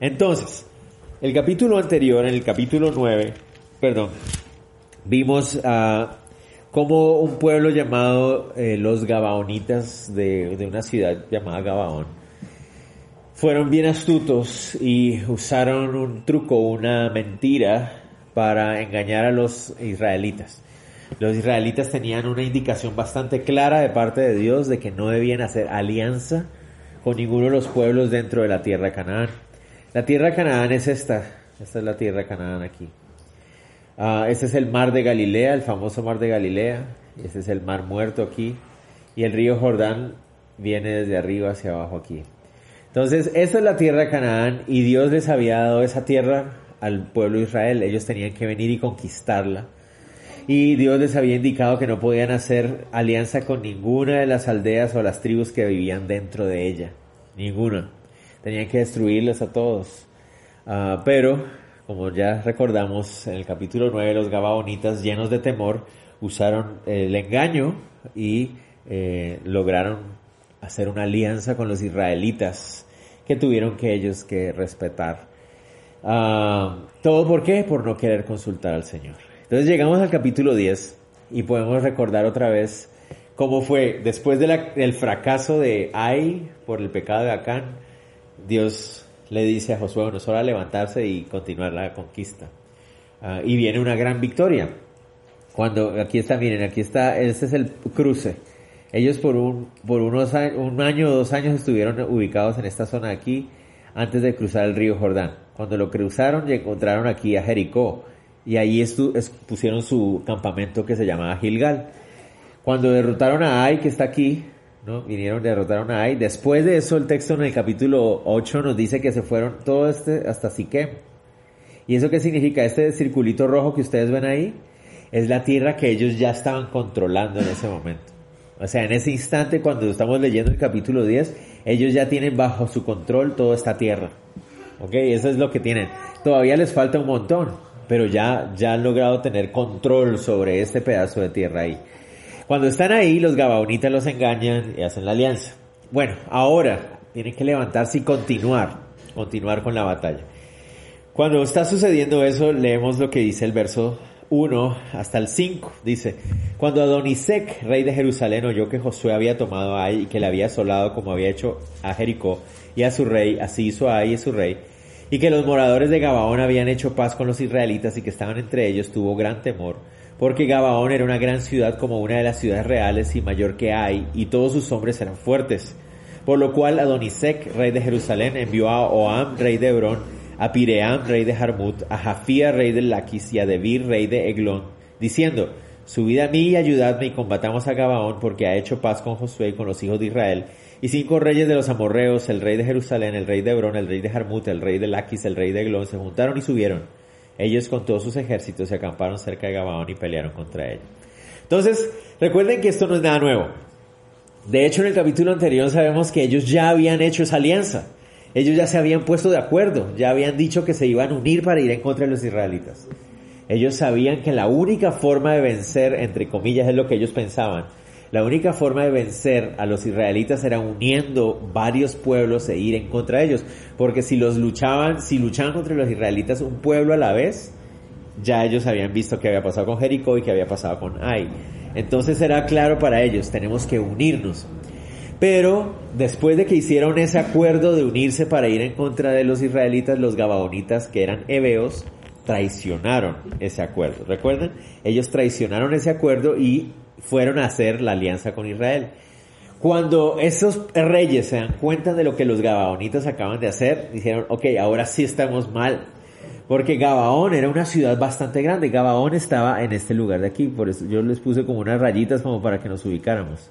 Entonces, el capítulo anterior, en el capítulo 9, perdón, vimos a como un pueblo llamado eh, los Gabaonitas de, de una ciudad llamada Gabaón fueron bien astutos y usaron un truco, una mentira para engañar a los israelitas. Los israelitas tenían una indicación bastante clara de parte de Dios de que no debían hacer alianza con ninguno de los pueblos dentro de la tierra de Canaán. La tierra de Canaán es esta. Esta es la tierra de Canaán aquí. Ah, este es el mar de Galilea, el famoso mar de Galilea. Este es el mar muerto aquí. Y el río Jordán viene desde arriba hacia abajo aquí. Entonces, esta es la tierra de Canaán y Dios les había dado esa tierra al pueblo de Israel. Ellos tenían que venir y conquistarla. Y Dios les había indicado que no podían hacer alianza con ninguna de las aldeas o las tribus que vivían dentro de ella. Ninguna. Tenían que destruirles a todos. Ah, pero, como ya recordamos, en el capítulo 9 los Gabaonitas, llenos de temor, usaron el engaño y eh, lograron hacer una alianza con los israelitas que tuvieron que ellos que respetar. Ah, ¿Todo por qué? Por no querer consultar al Señor. Entonces llegamos al capítulo 10 y podemos recordar otra vez cómo fue después del fracaso de Ai por el pecado de Acán, Dios le dice a Josué, es hora de levantarse y continuar la conquista. Ah, y viene una gran victoria. Cuando, aquí está, miren, aquí está, este es el cruce. Ellos por un, por unos un año o dos años estuvieron ubicados en esta zona aquí antes de cruzar el río Jordán. Cuando lo cruzaron y encontraron aquí a Jericó y ahí pusieron su campamento que se llamaba Gilgal. Cuando derrotaron a Ai, que está aquí, ¿no? Vinieron, derrotaron a Ai. Después de eso, el texto en el capítulo 8 nos dice que se fueron todo este hasta Siquem. ¿Y eso qué significa? Este circulito rojo que ustedes ven ahí es la tierra que ellos ya estaban controlando en ese momento. O sea, en ese instante, cuando estamos leyendo el capítulo 10, ellos ya tienen bajo su control toda esta tierra. ¿Ok? Eso es lo que tienen. Todavía les falta un montón, pero ya, ya han logrado tener control sobre este pedazo de tierra ahí. Cuando están ahí, los gabaonitas los engañan y hacen la alianza. Bueno, ahora tienen que levantarse y continuar, continuar con la batalla. Cuando está sucediendo eso, leemos lo que dice el verso 1 hasta el 5. Dice, cuando Adonisec, rey de Jerusalén, oyó que Josué había tomado a Ai y que le había asolado como había hecho a Jericó y a su rey, así hizo a Ai y su rey, y que los moradores de Gabaón habían hecho paz con los israelitas y que estaban entre ellos, tuvo gran temor porque Gabaón era una gran ciudad como una de las ciudades reales y mayor que hay, y todos sus hombres eran fuertes. Por lo cual Adonisec, rey de Jerusalén, envió a Oam, rey de Hebrón, a Piream, rey de Jarmut, a Jafía, rey de Laquis, y a Debir, rey de Eglón, diciendo, Subid a mí y ayudadme y combatamos a Gabaón, porque ha hecho paz con Josué y con los hijos de Israel. Y cinco reyes de los amorreos, el rey de Jerusalén, el rey de Hebrón, el rey de Jarmut, el rey de Laquis, el rey de Eglón, se juntaron y subieron ellos con todos sus ejércitos se acamparon cerca de Gabaón y pelearon contra ellos. Entonces, recuerden que esto no es nada nuevo. De hecho, en el capítulo anterior sabemos que ellos ya habían hecho esa alianza. Ellos ya se habían puesto de acuerdo, ya habían dicho que se iban a unir para ir en contra de los israelitas. Ellos sabían que la única forma de vencer, entre comillas, es lo que ellos pensaban, la única forma de vencer a los israelitas era uniendo varios pueblos e ir en contra de ellos. Porque si los luchaban, si luchaban contra los israelitas un pueblo a la vez, ya ellos habían visto qué había pasado con Jericó y qué había pasado con Ai. Entonces era claro para ellos, tenemos que unirnos. Pero después de que hicieron ese acuerdo de unirse para ir en contra de los israelitas, los gabaonitas, que eran hebeos, traicionaron ese acuerdo. ¿Recuerdan? Ellos traicionaron ese acuerdo y fueron a hacer la alianza con Israel. Cuando esos reyes se dan cuenta de lo que los gabaonitas acaban de hacer, dijeron, ok, ahora sí estamos mal. Porque Gabaón era una ciudad bastante grande. Gabaón estaba en este lugar de aquí. Por eso yo les puse como unas rayitas como para que nos ubicáramos.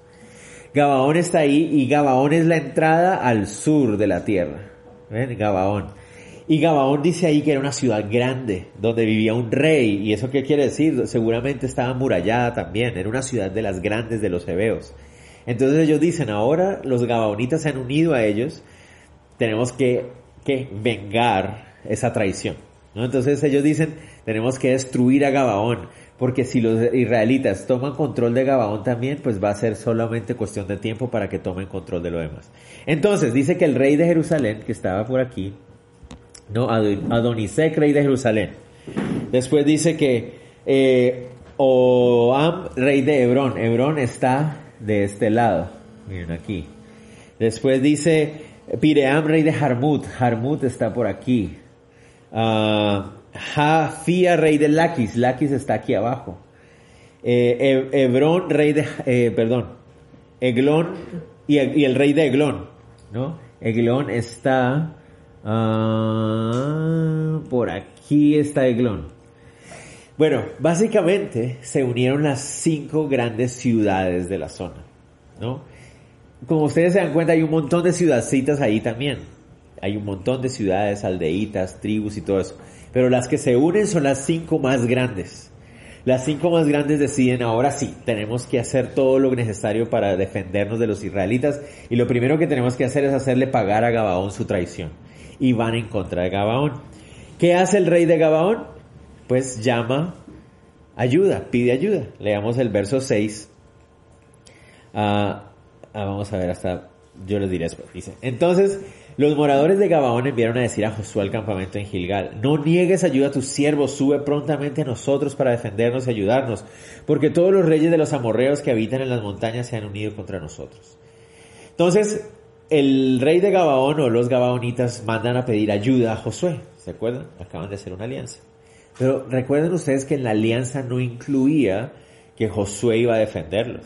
Gabaón está ahí y Gabaón es la entrada al sur de la tierra. ¿Ven? Gabaón. Y Gabaón dice ahí que era una ciudad grande, donde vivía un rey. ¿Y eso qué quiere decir? Seguramente estaba murallada también. Era una ciudad de las grandes de los hebeos. Entonces ellos dicen, ahora los gabaonitas se han unido a ellos. Tenemos que, que vengar esa traición. Entonces ellos dicen, tenemos que destruir a Gabaón. Porque si los israelitas toman control de Gabaón también, pues va a ser solamente cuestión de tiempo para que tomen control de lo demás. Entonces dice que el rey de Jerusalén, que estaba por aquí, no, Adonisec, rey de Jerusalén. Después dice que eh, Oam, rey de Hebrón. Hebrón está de este lado. Miren aquí. Después dice Piream, rey de Harmut. Harmut está por aquí. Uh, Jafía, rey de Laquis. Laquis está aquí abajo. Eh, Hebrón, rey de, eh, perdón, Eglón y, el rey de Eglón, ¿no? Eglón está Ah, por aquí está Eglón. Bueno, básicamente se unieron las cinco grandes ciudades de la zona, ¿no? Como ustedes se dan cuenta, hay un montón de ciudadcitas ahí también. Hay un montón de ciudades, aldeitas, tribus y todo eso. Pero las que se unen son las cinco más grandes. Las cinco más grandes deciden, ahora sí, tenemos que hacer todo lo necesario para defendernos de los israelitas. Y lo primero que tenemos que hacer es hacerle pagar a Gabaón su traición y van en contra de Gabaón. ¿Qué hace el rey de Gabaón? Pues llama ayuda, pide ayuda. Leamos el verso 6. Ah, ah, vamos a ver hasta, yo les diré entonces los moradores de Gabaón enviaron a decir a Josué al campamento en Gilgal, no niegues ayuda a tus siervos, sube prontamente a nosotros para defendernos y ayudarnos, porque todos los reyes de los amorreos que habitan en las montañas se han unido contra nosotros. Entonces, el rey de Gabaón o los gabaonitas mandan a pedir ayuda a Josué. ¿Se acuerdan? Acaban de hacer una alianza. Pero recuerden ustedes que en la alianza no incluía que Josué iba a defenderlos.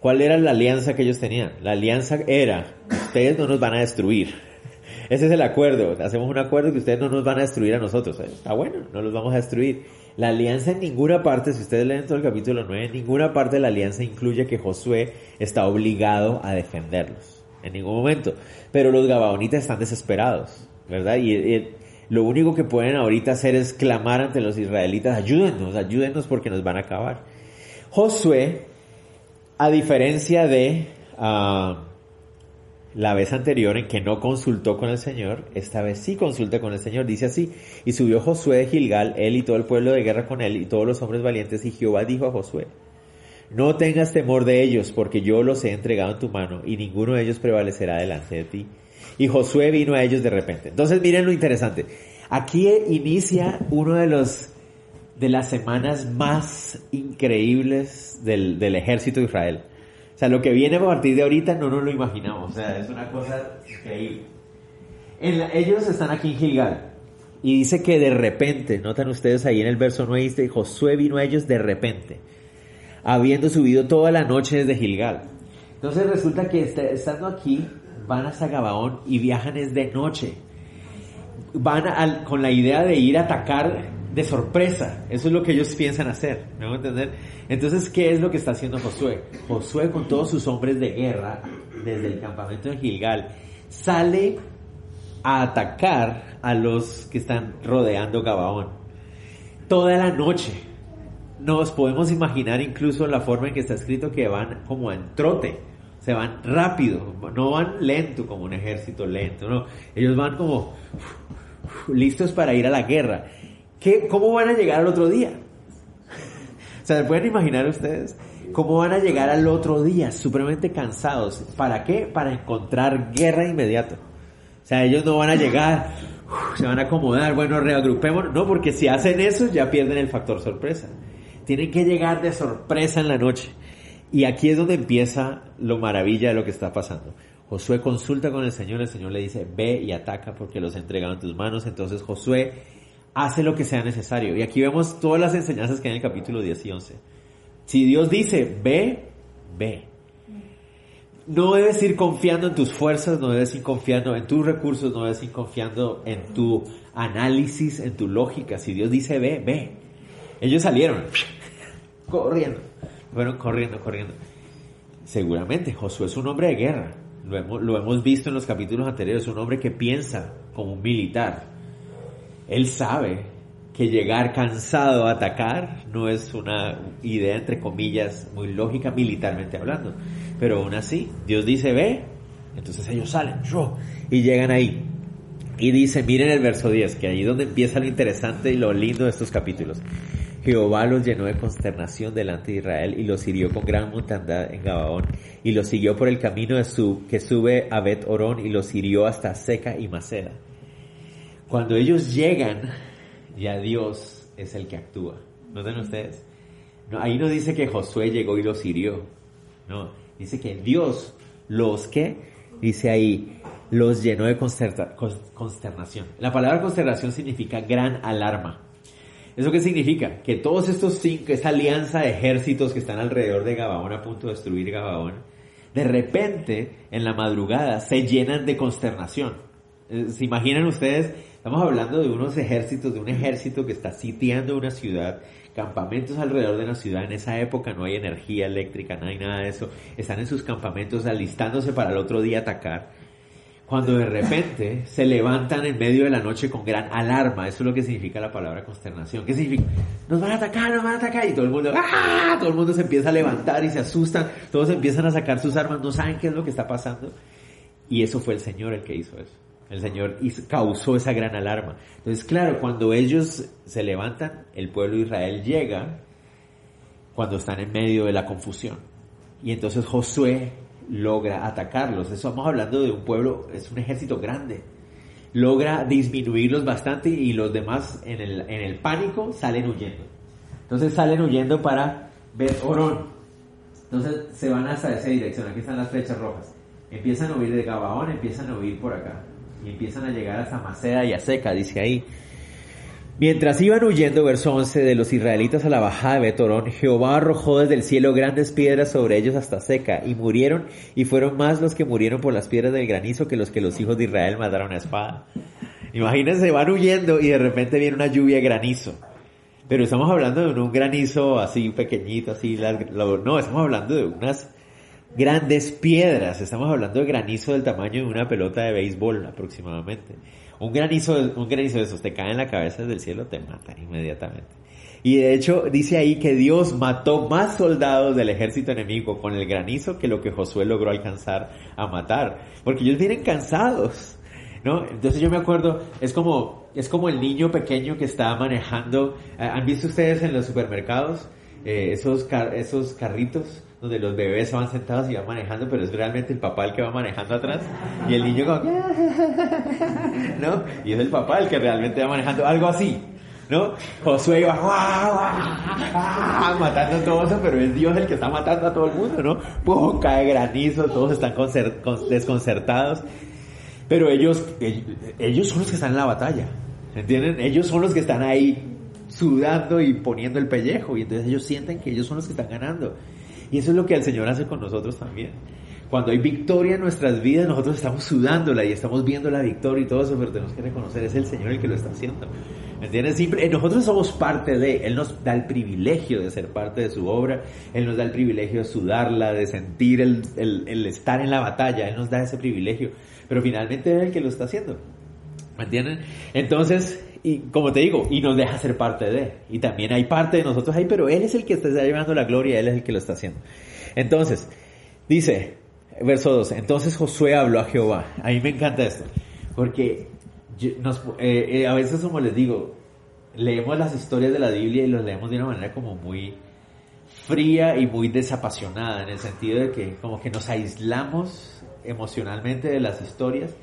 ¿Cuál era la alianza que ellos tenían? La alianza era, ustedes no nos van a destruir. Ese es el acuerdo. Hacemos un acuerdo que ustedes no nos van a destruir a nosotros. Está bueno, no los vamos a destruir. La alianza en ninguna parte, si ustedes leen todo el capítulo 9, en ninguna parte de la alianza incluye que Josué está obligado a defenderlos en ningún momento. Pero los gabaonitas están desesperados, ¿verdad? Y, lo único que pueden ahorita hacer es clamar ante los israelitas, ayúdennos, ayúdennos porque nos van a acabar. Josué, a diferencia de ah, la vez anterior en que no consultó con el Señor, esta vez sí consulta con el Señor. Dice así, y subió Josué de Gilgal, él y todo el pueblo de guerra con él y todos los hombres valientes, y Jehová dijo a Josué, no tengas temor de ellos, porque yo los he entregado en tu mano, y ninguno de ellos prevalecerá delante de ti. Y Josué vino a ellos de repente. Entonces miren lo interesante. Aquí inicia uno de los de las semanas más increíbles del, ejército de Israel. O sea, lo que viene a partir de ahorita no nos lo imaginamos. O sea, es una cosa increíble. ellos están aquí en Gilgal. Y dice que de repente, notan ustedes ahí en el verso 9, dice, Josué vino a ellos de repente habiendo subido toda la noche desde Gilgal. Entonces resulta que estando aquí, van hasta Gabaón y viajan es de noche. Van con la idea de ir a atacar de sorpresa. Eso es lo que ellos piensan hacer. ¿Me a entender? Entonces, ¿qué es lo que está haciendo Josué? Josué con todos sus hombres de guerra desde el campamento de Gilgal sale a atacar a los que están rodeando Gabaón. Toda la noche nos podemos imaginar incluso la forma en que está escrito que van como en trote, se van rápido, no van lento como un ejército lento, no, ellos van como listos para ir a la guerra. ¿Qué, ¿Cómo van a llegar al otro día? O sea, ¿se pueden imaginar ustedes? ¿Cómo van a llegar al otro día? Supremamente cansados. ¿Para qué? Para encontrar guerra inmediato. O sea, ellos no van a llegar, se van a acomodar, bueno, reagrupemos. No, porque si hacen eso ya pierden el factor sorpresa. Tienen que llegar de sorpresa en la noche. Y aquí es donde empieza lo maravilla de lo que está pasando. Josué consulta con el Señor, el Señor le dice, ve y ataca porque los he entregado en tus manos. Entonces Josué hace lo que sea necesario. Y aquí vemos todas las enseñanzas que hay en el capítulo 10 y 11. Si Dios dice, ve, ve. No debes ir confiando en tus fuerzas, no debes ir confiando en tus recursos, no debes ir confiando en tu análisis, en tu lógica. Si Dios dice, ve, ve. Ellos salieron corriendo. Fueron corriendo, corriendo. Seguramente Josué es un hombre de guerra. Lo hemos, lo hemos visto en los capítulos anteriores. Un hombre que piensa como un militar. él sabe que llegar cansado a atacar no es una idea, entre comillas, muy lógica militarmente hablando. Pero aún así, Dios dice, ve, entonces ellos salen, y llegan ahí. Y dice, miren el verso 10, que ahí es donde empieza lo interesante y lo lindo de estos capítulos. Jehová los llenó de consternación delante de Israel y los hirió con gran montandad en Gabaón y los siguió por el camino de su, que sube a Bet Orón y los hirió hasta Seca y Maceda. Cuando ellos llegan, ya Dios es el que actúa. ¿Notan ustedes? No, ahí no dice que Josué llegó y los hirió. No, dice que Dios los que, dice ahí, los llenó de consternación. La palabra consternación significa gran alarma. ¿Eso qué significa? Que todos estos cinco, esa alianza de ejércitos que están alrededor de Gabaón a punto de destruir Gabaón, de repente, en la madrugada, se llenan de consternación. Eh, ¿Se imaginan ustedes? Estamos hablando de unos ejércitos, de un ejército que está sitiando una ciudad, campamentos alrededor de la ciudad. En esa época no hay energía eléctrica, no hay nada de eso. Están en sus campamentos alistándose para el otro día atacar cuando de repente se levantan en medio de la noche con gran alarma. Eso es lo que significa la palabra consternación. ¿Qué significa? Nos van a atacar, nos van a atacar. Y todo el mundo, ¡ah! Todo el mundo se empieza a levantar y se asustan. Todos empiezan a sacar sus armas, no saben qué es lo que está pasando. Y eso fue el Señor el que hizo eso. El Señor causó esa gran alarma. Entonces, claro, cuando ellos se levantan, el pueblo de Israel llega cuando están en medio de la confusión. Y entonces Josué logra atacarlos. Estamos hablando de un pueblo, es un ejército grande. Logra disminuirlos bastante y los demás en el, en el pánico salen huyendo. Entonces salen huyendo para ver Orón. Entonces se van hasta esa dirección. Aquí están las flechas rojas. Empiezan a huir de Gabaón, empiezan a huir por acá. Y empiezan a llegar hasta Maceda y a Seca, dice ahí. Mientras iban huyendo, verso 11, de los israelitas a la bajada de Betorón, Jehová arrojó desde el cielo grandes piedras sobre ellos hasta seca, y murieron, y fueron más los que murieron por las piedras del granizo que los que los hijos de Israel mataron a espada. Imagínense, van huyendo y de repente viene una lluvia de granizo. Pero estamos hablando de un granizo así pequeñito, así. No, estamos hablando de unas grandes piedras. Estamos hablando de granizo del tamaño de una pelota de béisbol aproximadamente. Un granizo, un granizo de esos te cae en la cabeza del cielo, te mata inmediatamente. Y de hecho dice ahí que Dios mató más soldados del ejército enemigo con el granizo que lo que Josué logró alcanzar a matar. Porque ellos vienen cansados. ¿No? Entonces yo me acuerdo, es como, es como el niño pequeño que está manejando. ¿Han visto ustedes en los supermercados eh, esos, esos carritos donde los bebés van sentados y van manejando, pero es realmente el papá el que va manejando atrás y el niño como, ¿no? Y es el papá el que realmente va manejando, algo así, ¿no? Josué va, matando a todo eso, pero es Dios el que está matando a todo el mundo, ¿no? Pum, cae granizo, todos están desconcertados, pero ellos, ellos son los que están en la batalla, ¿entienden? Ellos son los que están ahí sudando y poniendo el pellejo y entonces ellos sienten que ellos son los que están ganando. Y eso es lo que el Señor hace con nosotros también. Cuando hay victoria en nuestras vidas, nosotros estamos sudándola y estamos viendo la victoria y todo eso, pero tenemos que reconocer, es el Señor el que lo está haciendo. ¿Me entiendes? Eh, nosotros somos parte de, Él nos da el privilegio de ser parte de su obra, Él nos da el privilegio de sudarla, de sentir el, el estar en la batalla, Él nos da ese privilegio, pero finalmente es el que lo está haciendo. ¿Me entienden? Entonces, y como te digo, y nos deja ser parte de. Y también hay parte de nosotros ahí, pero Él es el que está llevando la gloria, Él es el que lo está haciendo. Entonces, dice, verso 12, entonces Josué habló a Jehová. A mí me encanta esto, porque nos, eh, eh, a veces como les digo, leemos las historias de la Biblia y los leemos de una manera como muy fría y muy desapasionada, en el sentido de que como que nos aislamos emocionalmente de las historias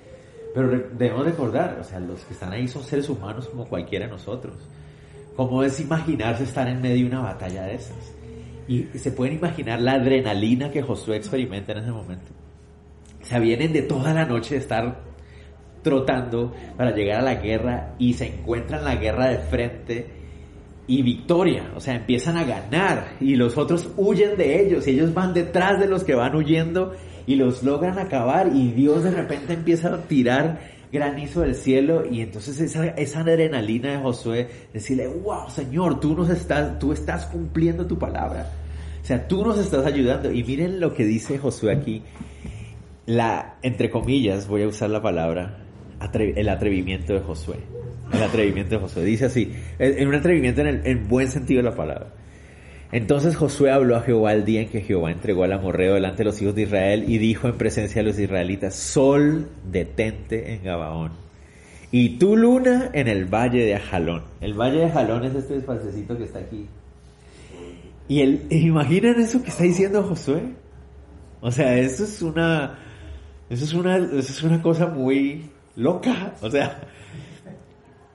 pero debemos recordar, o sea, los que están ahí son seres humanos como cualquiera de nosotros. ¿Cómo es imaginarse estar en medio de una batalla de esas? Y se pueden imaginar la adrenalina que Josué experimenta en ese momento. O sea, vienen de toda la noche de estar trotando para llegar a la guerra y se encuentran la guerra de frente y victoria, o sea, empiezan a ganar y los otros huyen de ellos y ellos van detrás de los que van huyendo y los logran acabar y Dios de repente empieza a tirar granizo del cielo y entonces esa, esa adrenalina de Josué, decirle, wow, Señor, tú nos estás, tú estás cumpliendo tu palabra. O sea, tú nos estás ayudando. Y miren lo que dice Josué aquí, la, entre comillas, voy a usar la palabra, el atrevimiento de Josué. el atrevimiento de Josué. Dice así, en un atrevimiento en el en buen sentido de la palabra. Entonces Josué habló a Jehová el día en que Jehová entregó al amorreo delante de los hijos de Israel y dijo en presencia de los israelitas, Sol, detente en Gabaón. Y tu luna en el valle de Ajalón. El valle de Ajalón es este espacecito que está aquí. Y el, ¿imaginan eso que está diciendo Josué? O sea, eso es una, eso es una, eso es una cosa muy loca. O sea,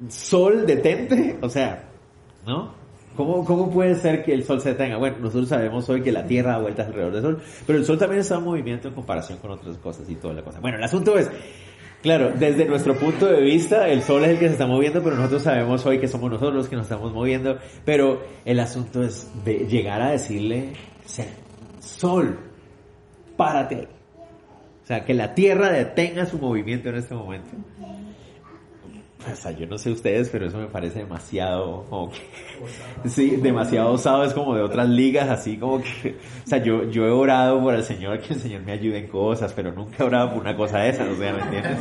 sol detente, o sea, ¿no? ¿Cómo, ¿Cómo puede ser que el sol se detenga? Bueno, nosotros sabemos hoy que la Tierra da vueltas alrededor del sol, pero el sol también está en movimiento en comparación con otras cosas y toda la cosa. Bueno, el asunto es, claro, desde nuestro punto de vista, el sol es el que se está moviendo, pero nosotros sabemos hoy que somos nosotros los que nos estamos moviendo, pero el asunto es de llegar a decirle, sol, párate. O sea, que la Tierra detenga su movimiento en este momento. O sea, yo no sé ustedes, pero eso me parece demasiado, como que, sí, demasiado osado, es como de otras ligas, así como que, o sea, yo, yo he orado por el Señor, que el Señor me ayude en cosas, pero nunca he orado por una cosa de esa, o sea, ¿me entiendes?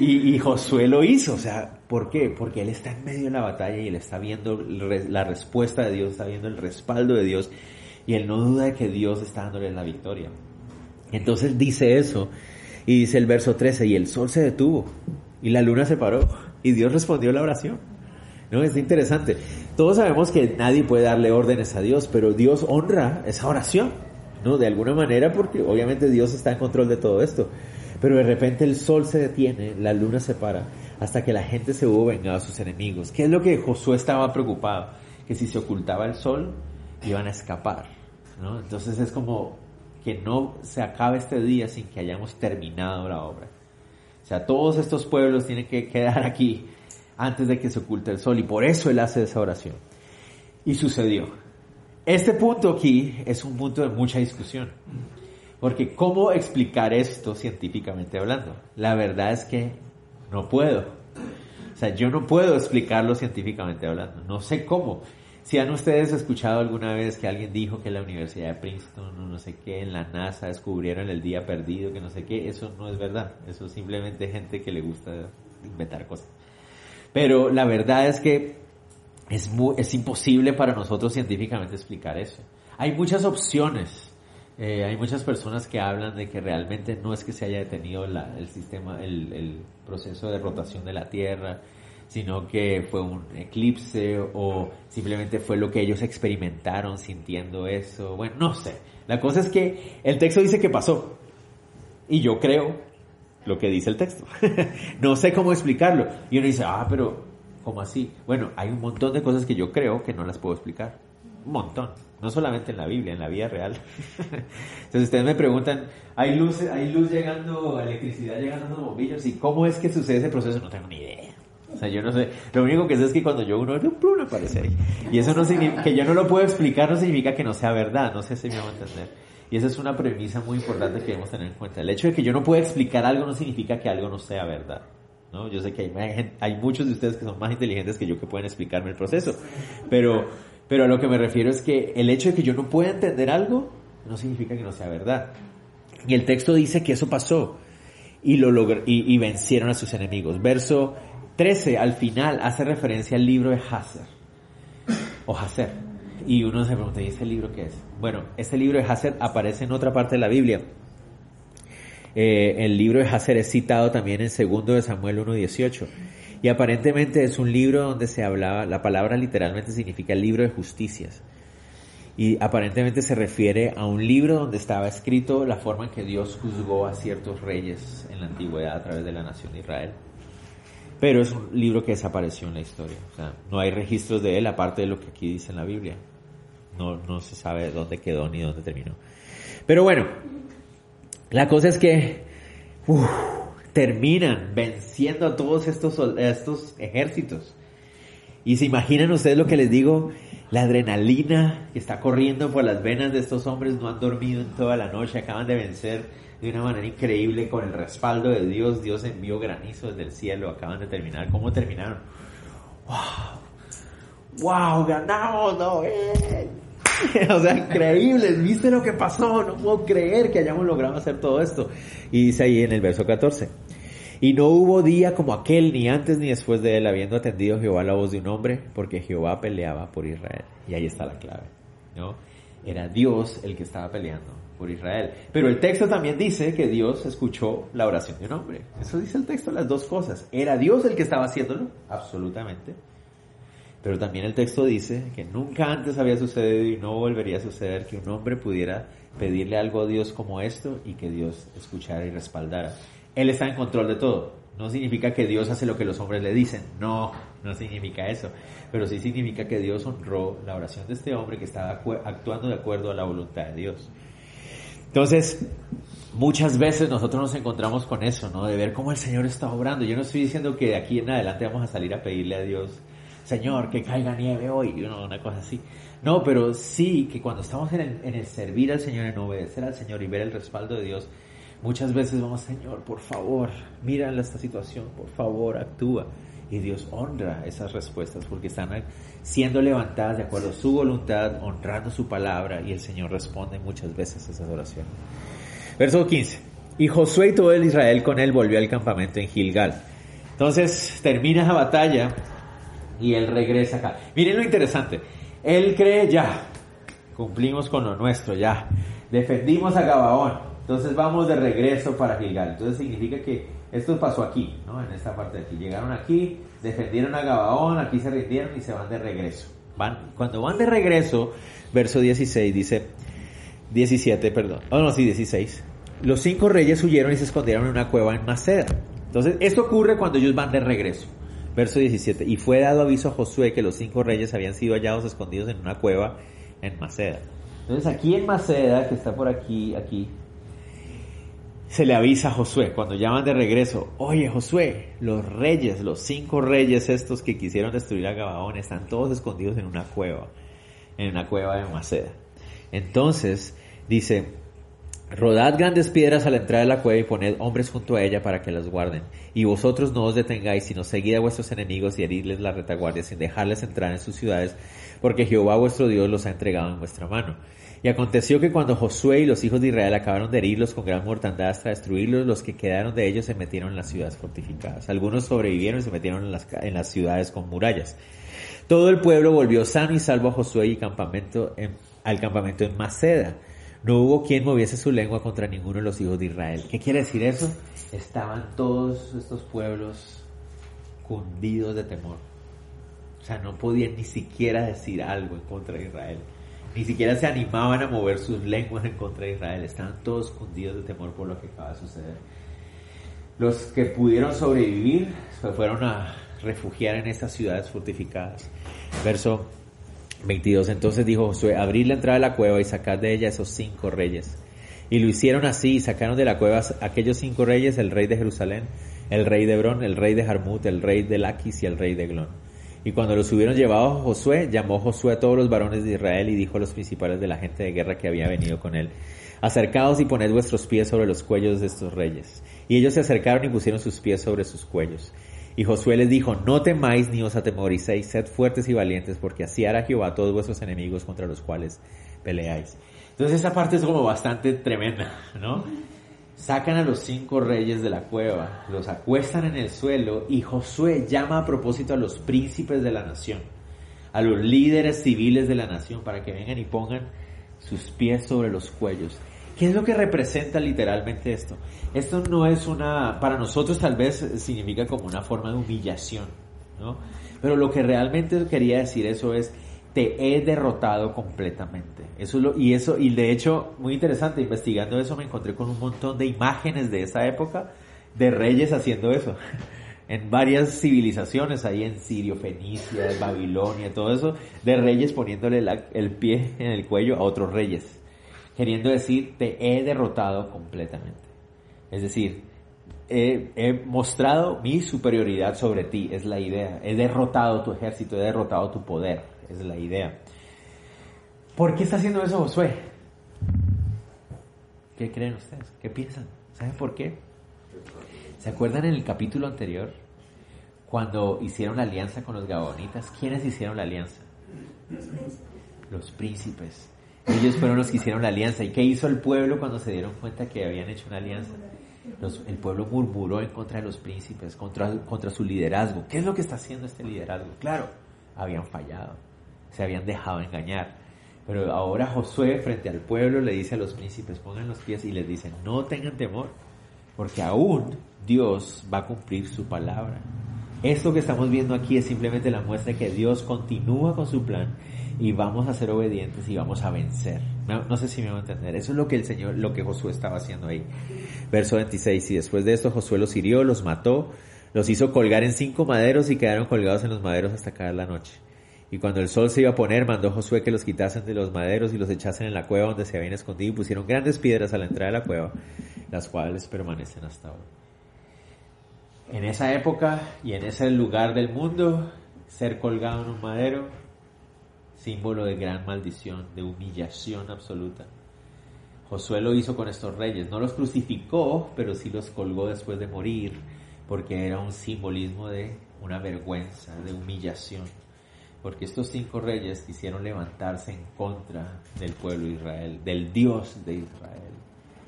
Y, y Josué lo hizo, o sea, ¿por qué? Porque él está en medio de la batalla y él está viendo la respuesta de Dios, está viendo el respaldo de Dios, y él no duda de que Dios está dándole la victoria. Entonces dice eso, y dice el verso 13, y el sol se detuvo, y la luna se paró y Dios respondió la oración. ¿No? Es interesante. Todos sabemos que nadie puede darle órdenes a Dios, pero Dios honra esa oración, ¿no? De alguna manera, porque obviamente Dios está en control de todo esto. Pero de repente el sol se detiene, la luna se para, hasta que la gente se hubo vengado a sus enemigos. ¿Qué es lo que Josué estaba preocupado? Que si se ocultaba el sol, iban a escapar, ¿no? Entonces es como que no se acabe este día sin que hayamos terminado la obra. Sea, todos estos pueblos tienen que quedar aquí antes de que se oculte el sol y por eso él hace esa oración. Y sucedió. Este punto aquí es un punto de mucha discusión. Porque ¿cómo explicar esto científicamente hablando? La verdad es que no puedo. O sea, yo no puedo explicarlo científicamente hablando. No sé cómo. Si han ustedes escuchado alguna vez que alguien dijo que la Universidad de Princeton no sé qué, en la NASA descubrieron el día perdido, que no sé qué, eso no es verdad. Eso es simplemente gente que le gusta inventar cosas. Pero la verdad es que es, es imposible para nosotros científicamente explicar eso. Hay muchas opciones. Eh, hay muchas personas que hablan de que realmente no es que se haya detenido el sistema, el, el proceso de rotación de la Tierra, sino que fue un eclipse o simplemente fue lo que ellos experimentaron sintiendo eso. Bueno, no sé. La cosa es que el texto dice que pasó. Y yo creo lo que dice el texto. no sé cómo explicarlo. Y uno dice, ah, pero, ¿cómo así? Bueno, hay un montón de cosas que yo creo que no las puedo explicar. Un montón. No solamente en la Biblia, en la vida real. Entonces ustedes me preguntan, ¿hay luz, hay luz llegando, electricidad llegando a los bombillos? ¿Y cómo es que sucede ese proceso? No tengo ni idea. O sea, yo no sé. Lo único que sé es que cuando yo uno, plum, aparece ahí. Y eso no significa, que yo no lo puedo explicar, no significa que no sea verdad. No sé si me va a entender. Y esa es una premisa muy importante que debemos tener en cuenta. El hecho de que yo no pueda explicar algo no significa que algo no sea verdad. ¿no? Yo sé que hay, hay muchos de ustedes que son más inteligentes que yo que pueden explicarme el proceso. Pero, pero a lo que me refiero es que el hecho de que yo no pueda entender algo no significa que no sea verdad. Y el texto dice que eso pasó y lo y, y vencieron a sus enemigos. Verso 13 al final hace referencia al libro de Hazer o Hazer. Y uno se pregunta, ¿y este libro qué es? Bueno, este libro de Hazer aparece en otra parte de la Biblia. Eh, el libro de Hazer es citado también en segundo de Samuel 1.18. Y aparentemente es un libro donde se hablaba, la palabra literalmente significa el libro de justicias. Y aparentemente se refiere a un libro donde estaba escrito la forma en que Dios juzgó a ciertos reyes en la antigüedad a través de la nación de Israel pero es un libro que desapareció en la historia. O sea, no hay registros de él aparte de lo que aquí dice en la Biblia. No, no se sabe dónde quedó ni dónde terminó. Pero bueno, la cosa es que terminan venciendo a todos estos, estos ejércitos. Y se imaginan ustedes lo que les digo, la adrenalina que está corriendo por las venas de estos hombres, no han dormido en toda la noche, acaban de vencer de una manera increíble con el respaldo de Dios. Dios envió granizo desde el cielo. Acaban de terminar. ¿Cómo terminaron? ¡Wow! ¡Wow! ¡Ganamos! ¡No! o sea, increíble. ¿Viste lo que pasó? No puedo creer que hayamos logrado hacer todo esto. Y dice ahí en el verso 14. Y no hubo día como aquel, ni antes ni después de él, habiendo atendido Jehová la voz de un hombre, porque Jehová peleaba por Israel. Y ahí está la clave, ¿no? Era Dios el que estaba peleando por Israel. Pero el texto también dice que Dios escuchó la oración de un hombre. Eso dice el texto, las dos cosas. ¿Era Dios el que estaba haciéndolo? Absolutamente. Pero también el texto dice que nunca antes había sucedido y no volvería a suceder que un hombre pudiera pedirle algo a Dios como esto y que Dios escuchara y respaldara. Él está en control de todo. No significa que Dios hace lo que los hombres le dicen. No, no significa eso. Pero sí significa que Dios honró la oración de este hombre que estaba actuando de acuerdo a la voluntad de Dios. Entonces, muchas veces nosotros nos encontramos con eso, ¿no? De ver cómo el Señor está obrando. Yo no estoy diciendo que de aquí en adelante vamos a salir a pedirle a Dios Señor, que caiga nieve hoy, una cosa así. No, pero sí que cuando estamos en el, en el servir al Señor, en obedecer al Señor y ver el respaldo de Dios, muchas veces vamos, Señor, por favor, mira esta situación, por favor, actúa. Y Dios honra esas respuestas porque están siendo levantadas de acuerdo a su voluntad, honrando su palabra y el Señor responde muchas veces a esas oraciones. Verso 15. Y Josué y todo el Israel con él volvió al campamento en Gilgal. Entonces termina esa batalla y él regresa acá. Miren lo interesante. Él cree ya, cumplimos con lo nuestro ya. Defendimos a Gabaón. Entonces vamos de regreso para Gilgal. Entonces significa que esto pasó aquí, ¿no? En esta parte de aquí. Llegaron aquí, defendieron a Gabaón, aquí se rindieron y se van de regreso. Van, cuando van de regreso, verso 16 dice, 17, perdón. Oh, no, sí, 16. Los cinco reyes huyeron y se escondieron en una cueva en Maceda. Entonces, esto ocurre cuando ellos van de regreso. Verso 17. Y fue dado aviso a Josué que los cinco reyes habían sido hallados escondidos en una cueva en Maceda. Entonces aquí en Maceda, que está por aquí, aquí, se le avisa a Josué cuando llaman de regreso, oye Josué, los reyes, los cinco reyes estos que quisieron destruir a Gabaón están todos escondidos en una cueva, en una cueva de Maceda. Entonces dice, Rodad grandes piedras a la entrada de la cueva y poned hombres junto a ella para que las guarden. Y vosotros no os detengáis, sino seguid a vuestros enemigos y heridles la retaguardia sin dejarles entrar en sus ciudades, porque Jehová vuestro Dios los ha entregado en vuestra mano. Y aconteció que cuando Josué y los hijos de Israel acabaron de herirlos con gran mortandad hasta destruirlos, los que quedaron de ellos se metieron en las ciudades fortificadas. Algunos sobrevivieron y se metieron en las, ciudades con murallas. Todo el pueblo volvió sano y salvo a Josué y campamento al campamento en Maceda no hubo quien moviese su lengua contra ninguno de los hijos de Israel. ¿Qué quiere decir eso? Estaban todos estos pueblos cundidos de temor. O sea, no podían ni siquiera decir algo en contra de Israel. Ni siquiera se animaban a mover sus lenguas en contra de Israel. Estaban todos cundidos de temor por lo que acaba de suceder. Los que pudieron sobrevivir se fueron a refugiar en estas ciudades fortificadas. Verso 22. Entonces dijo Josué, abrid la entrada de la cueva y sacad de ella esos cinco reyes. Y lo hicieron así, y sacaron de la cueva aquellos cinco reyes, el rey de Jerusalén, el rey de Hebrón, el rey de Jarmut, el rey de Laquis y el rey de Glón. Y cuando los hubieron llevado Josué, llamó Josué a todos los varones de Israel y dijo a los principales de la gente de guerra que había venido con él, acercaos y poned vuestros pies sobre los cuellos de estos reyes. Y ellos se acercaron y pusieron sus pies sobre sus cuellos. Y Josué les dijo, no temáis ni os atemoricéis, sed fuertes y valientes, porque así hará Jehová a todos vuestros enemigos contra los cuales peleáis. Entonces esa parte es como bastante tremenda, ¿no? Sacan a los cinco reyes de la cueva, los acuestan en el suelo y Josué llama a propósito a los príncipes de la nación, a los líderes civiles de la nación, para que vengan y pongan sus pies sobre los cuellos. ¿Qué es lo que representa literalmente esto? Esto no es una, para nosotros tal vez significa como una forma de humillación, ¿no? Pero lo que realmente quería decir eso es, te he derrotado completamente. Eso lo, y eso, y de hecho, muy interesante, investigando eso me encontré con un montón de imágenes de esa época de reyes haciendo eso. En varias civilizaciones, ahí en Sirio, Fenicia, Babilonia, todo eso, de reyes poniéndole el pie en el cuello a otros reyes queriendo decir, te he derrotado completamente. Es decir, he, mostrado mi superioridad sobre ti, es la idea. He derrotado tu ejército, he derrotado tu poder, es la idea. ¿Por qué está haciendo eso Josué? ¿Qué creen ustedes? ¿Qué piensan? ¿Saben por qué? ¿Se acuerdan en el capítulo anterior? Cuando hicieron la alianza con los gabonitas, ¿quiénes hicieron la alianza? Los príncipes. Ellos fueron los que hicieron la alianza. ¿Y qué hizo el pueblo cuando se dieron cuenta que habían hecho una alianza? el pueblo murmuró en contra de los príncipes, contra, contra su liderazgo. ¿Qué es lo que está haciendo este liderazgo? Claro, habían fallado, se habían dejado engañar. Pero ahora Josué frente al pueblo le dice a los príncipes, pongan los pies y les dice, no tengan temor, porque aún Dios va a cumplir su palabra. Esto que estamos viendo aquí es simplemente la muestra de que Dios continúa con su plan y vamos a ser obedientes y vamos a vencer. No, sé si me van a entender. Eso es lo que el Señor, lo que Josué estaba haciendo ahí. Verso 26. Y después de esto Josué los hirió, los mató, los hizo colgar en cinco maderos y quedaron colgados en los maderos hasta caer la noche. Y cuando el sol se iba a poner, mandó Josué que los quitasen de los maderos y los echasen en la cueva donde se habían escondido y pusieron grandes piedras a la entrada de la cueva, las cuales permanecen hasta ahora. En esa época y en ese lugar del mundo, ser colgado en un madero, símbolo de gran maldición, de humillación absoluta. Josué lo hizo con estos reyes, no los crucificó, pero sí los colgó después de morir, porque era un simbolismo de una vergüenza, de humillación porque estos cinco reyes quisieron levantarse en contra del pueblo de Israel, del Dios de Israel,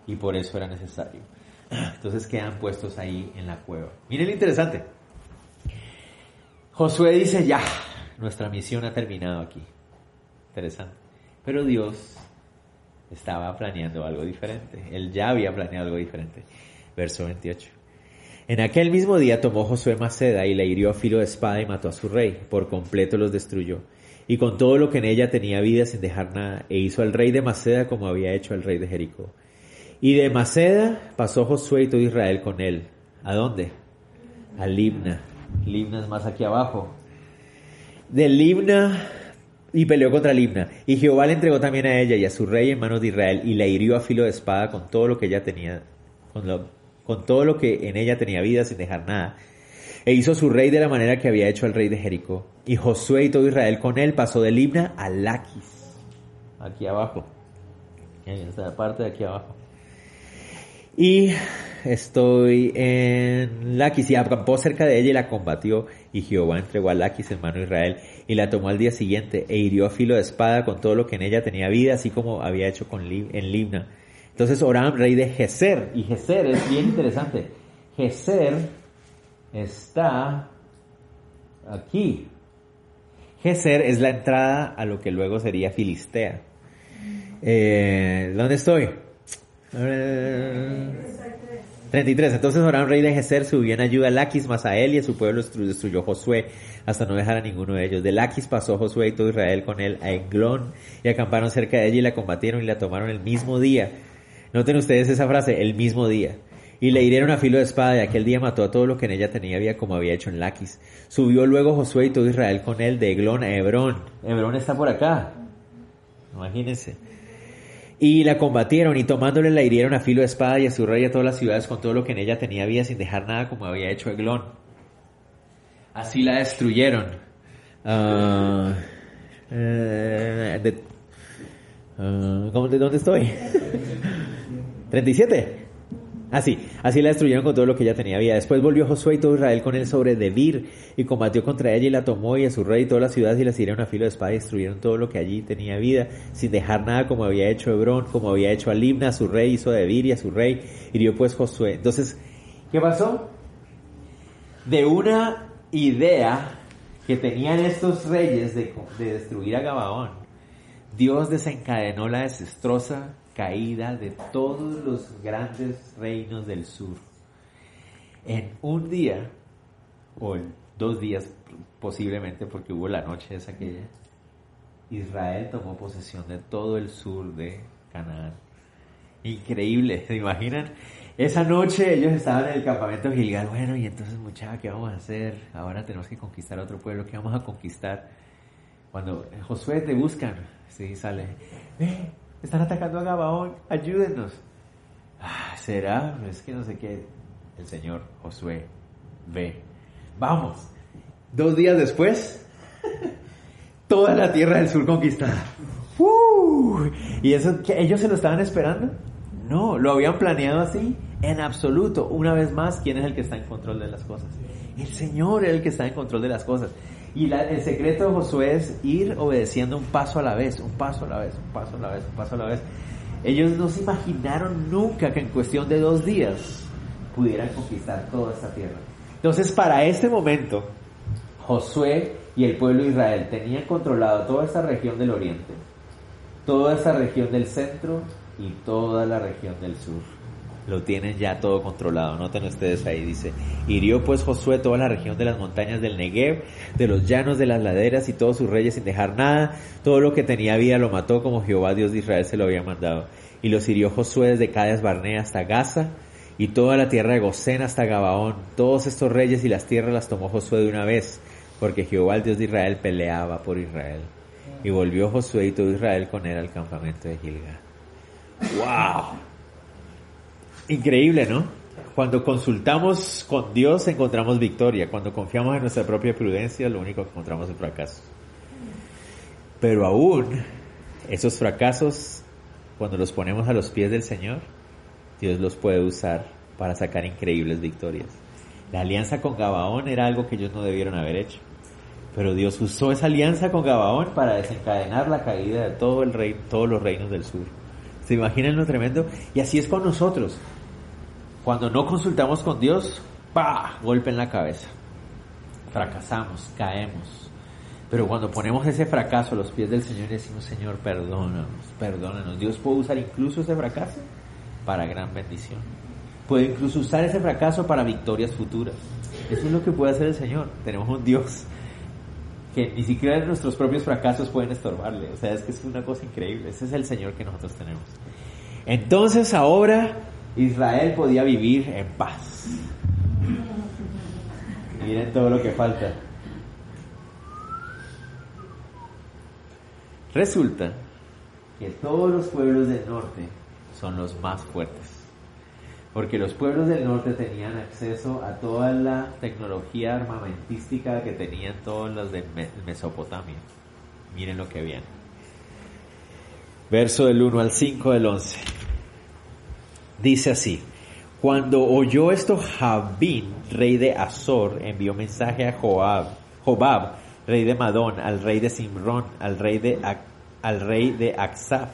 y por eso era necesario. Entonces quedan puestos ahí en la cueva. Miren lo interesante. Josué dice, ya, nuestra misión ha terminado aquí. Interesante. Pero Dios estaba planeando algo diferente. Él ya había planeado algo diferente. Verso 28. En aquel mismo día tomó Josué Maceda y la hirió a filo de espada y mató a su rey, por completo los destruyó, y con todo lo que en ella tenía vida sin dejar nada, e hizo al rey de Maceda como había hecho al rey de Jericó. Y de Maceda pasó Josué y todo Israel con él. ¿A dónde? A Libna. Libna es más aquí abajo. De Libna y peleó contra Libna. Y Jehová le entregó también a ella y a su rey en manos de Israel y la hirió a filo de espada con todo lo que ella tenía, con todo lo que en ella tenía vida sin dejar nada. E hizo su rey de la manera que había hecho al rey de Jericó. Y Josué y todo Israel con él pasó de Libna a Laquis. Aquí abajo. En esta parte de aquí abajo. Y estoy en Laquis y acampó cerca de ella y la combatió. Y Jehová entregó a Laquis en mano de Israel y la tomó al día siguiente e hirió a filo de espada con todo lo que en ella tenía vida, así como había hecho con en Libna. Entonces Oram, rey de Geser, y Geser es bien interesante. Geser está aquí. Geser es la entrada a lo que luego sería Filistea. Eh, ¿Dónde estoy? 33. Entonces Oram, rey de Geser, subió en ayuda a Laquis, más a él y a su pueblo destruyó Josué hasta no dejar a ninguno de ellos. De Laquis pasó Josué y todo Israel con él a Englón y acamparon cerca de ella y la combatieron y la tomaron el mismo día. Noten ustedes esa frase, el mismo día. Y le hirieron a filo de espada y aquel día mató a todo lo que en ella tenía vida como había hecho en Laquis. Subió luego Josué y todo Israel con él de Eglón a Hebrón. Hebrón está por acá. Imagínense. Y la combatieron y tomándole la hirieron a filo de espada y a su rey a todas las ciudades con todo lo que en ella tenía vida sin dejar nada como había hecho Eglón. Así la destruyeron. Uh, de, uh, ¿De dónde estoy? 37. Así, así la destruyeron con todo lo que ella tenía vida. Después volvió Josué y todo Israel con él sobre Debir y combatió contra ella y la tomó y a su rey y todas las ciudades y las hirieron a filo de espada y destruyeron todo lo que allí tenía vida sin dejar nada como había hecho Hebrón, como había hecho a a su rey, hizo a Debir y a su rey, hirió pues Josué. Entonces, ¿qué pasó? De una idea que tenían estos reyes de, de destruir a Gabaón, Dios desencadenó la desastrosa caída de todos los grandes reinos del sur. En un día, o en dos días posiblemente, porque hubo la noche esa aquella, Israel tomó posesión de todo el sur de Canaán. Increíble, ¿se imaginan? Esa noche ellos estaban en el campamento Gilgal, bueno, y entonces muchacha, ¿qué vamos a hacer? Ahora tenemos que conquistar otro pueblo, ¿qué vamos a conquistar? Cuando Josué te buscan, sí, sale, están atacando a Gabaón, ayúdenos. Ah, ¿Será? Es que no sé qué. El Señor Josué ve. Vamos. Dos días después, toda la tierra del sur conquistada. ¿Y eso ellos se lo estaban esperando? No, lo habían planeado así en absoluto. Una vez más, ¿quién es el que está en control de las cosas? El Señor es el que está en control de las cosas. Y el secreto de Josué es ir obedeciendo un paso a la vez, un paso a la vez, un paso a la vez, un paso a la vez. Ellos no se imaginaron nunca que en cuestión de dos días pudieran conquistar toda esta tierra. Entonces, para este momento, Josué y el pueblo de Israel tenían controlado toda esta región del oriente, toda esta región del centro y toda la región del sur. Lo tienen ya todo controlado. Noten ustedes ahí, dice, hirió pues Josué toda la región de las montañas del Negev, de los llanos de las laderas y todos sus reyes sin dejar nada. Todo lo que tenía vida lo mató como Jehová Dios de Israel se lo había mandado. Y los hirió Josué desde Cades Barnea hasta Gaza y toda la tierra de Gosén hasta Gabaón. Todos estos reyes y las tierras las tomó Josué de una vez, porque Jehová el Dios de Israel peleaba por Israel. Y volvió Josué y todo Israel con él al campamento de Gilgal. ¡Wow! Increíble, ¿no? Cuando consultamos con Dios encontramos victoria. Cuando confiamos en nuestra propia prudencia, lo único que encontramos es fracaso. Pero aún esos fracasos, cuando los ponemos a los pies del Señor, Dios los puede usar para sacar increíbles victorias. La alianza con Gabaón era algo que ellos no debieron haber hecho. Pero Dios usó esa alianza con Gabaón para desencadenar la caída de todo el rey, todos los reinos del sur. ¿Se imaginan lo tremendo? Y así es con nosotros. Cuando no consultamos con Dios, ¡pa! Golpe en la cabeza. Fracasamos, caemos. Pero cuando ponemos ese fracaso a los pies del Señor y decimos, Señor, perdónanos, perdónanos. Dios puede usar incluso ese fracaso para gran bendición. Puede incluso usar ese fracaso para victorias futuras. Eso es lo que puede hacer el Señor. Tenemos un Dios que ni siquiera nuestros propios fracasos pueden estorbarle. O sea, es que es una cosa increíble. Ese es el Señor que nosotros tenemos. Entonces ahora Israel podía vivir en paz. Miren todo lo que falta. Resulta que todos los pueblos del norte son los más fuertes porque los pueblos del norte tenían acceso a toda la tecnología armamentística que tenían todos los de Mesopotamia. Miren lo que viene. Verso del 1 al 5 del 11. Dice así, cuando oyó esto Jabín, rey de Azor, envió mensaje a Joab, Jobab, rey de Madón, al rey de Simrón, al rey de, al rey de Aksaf,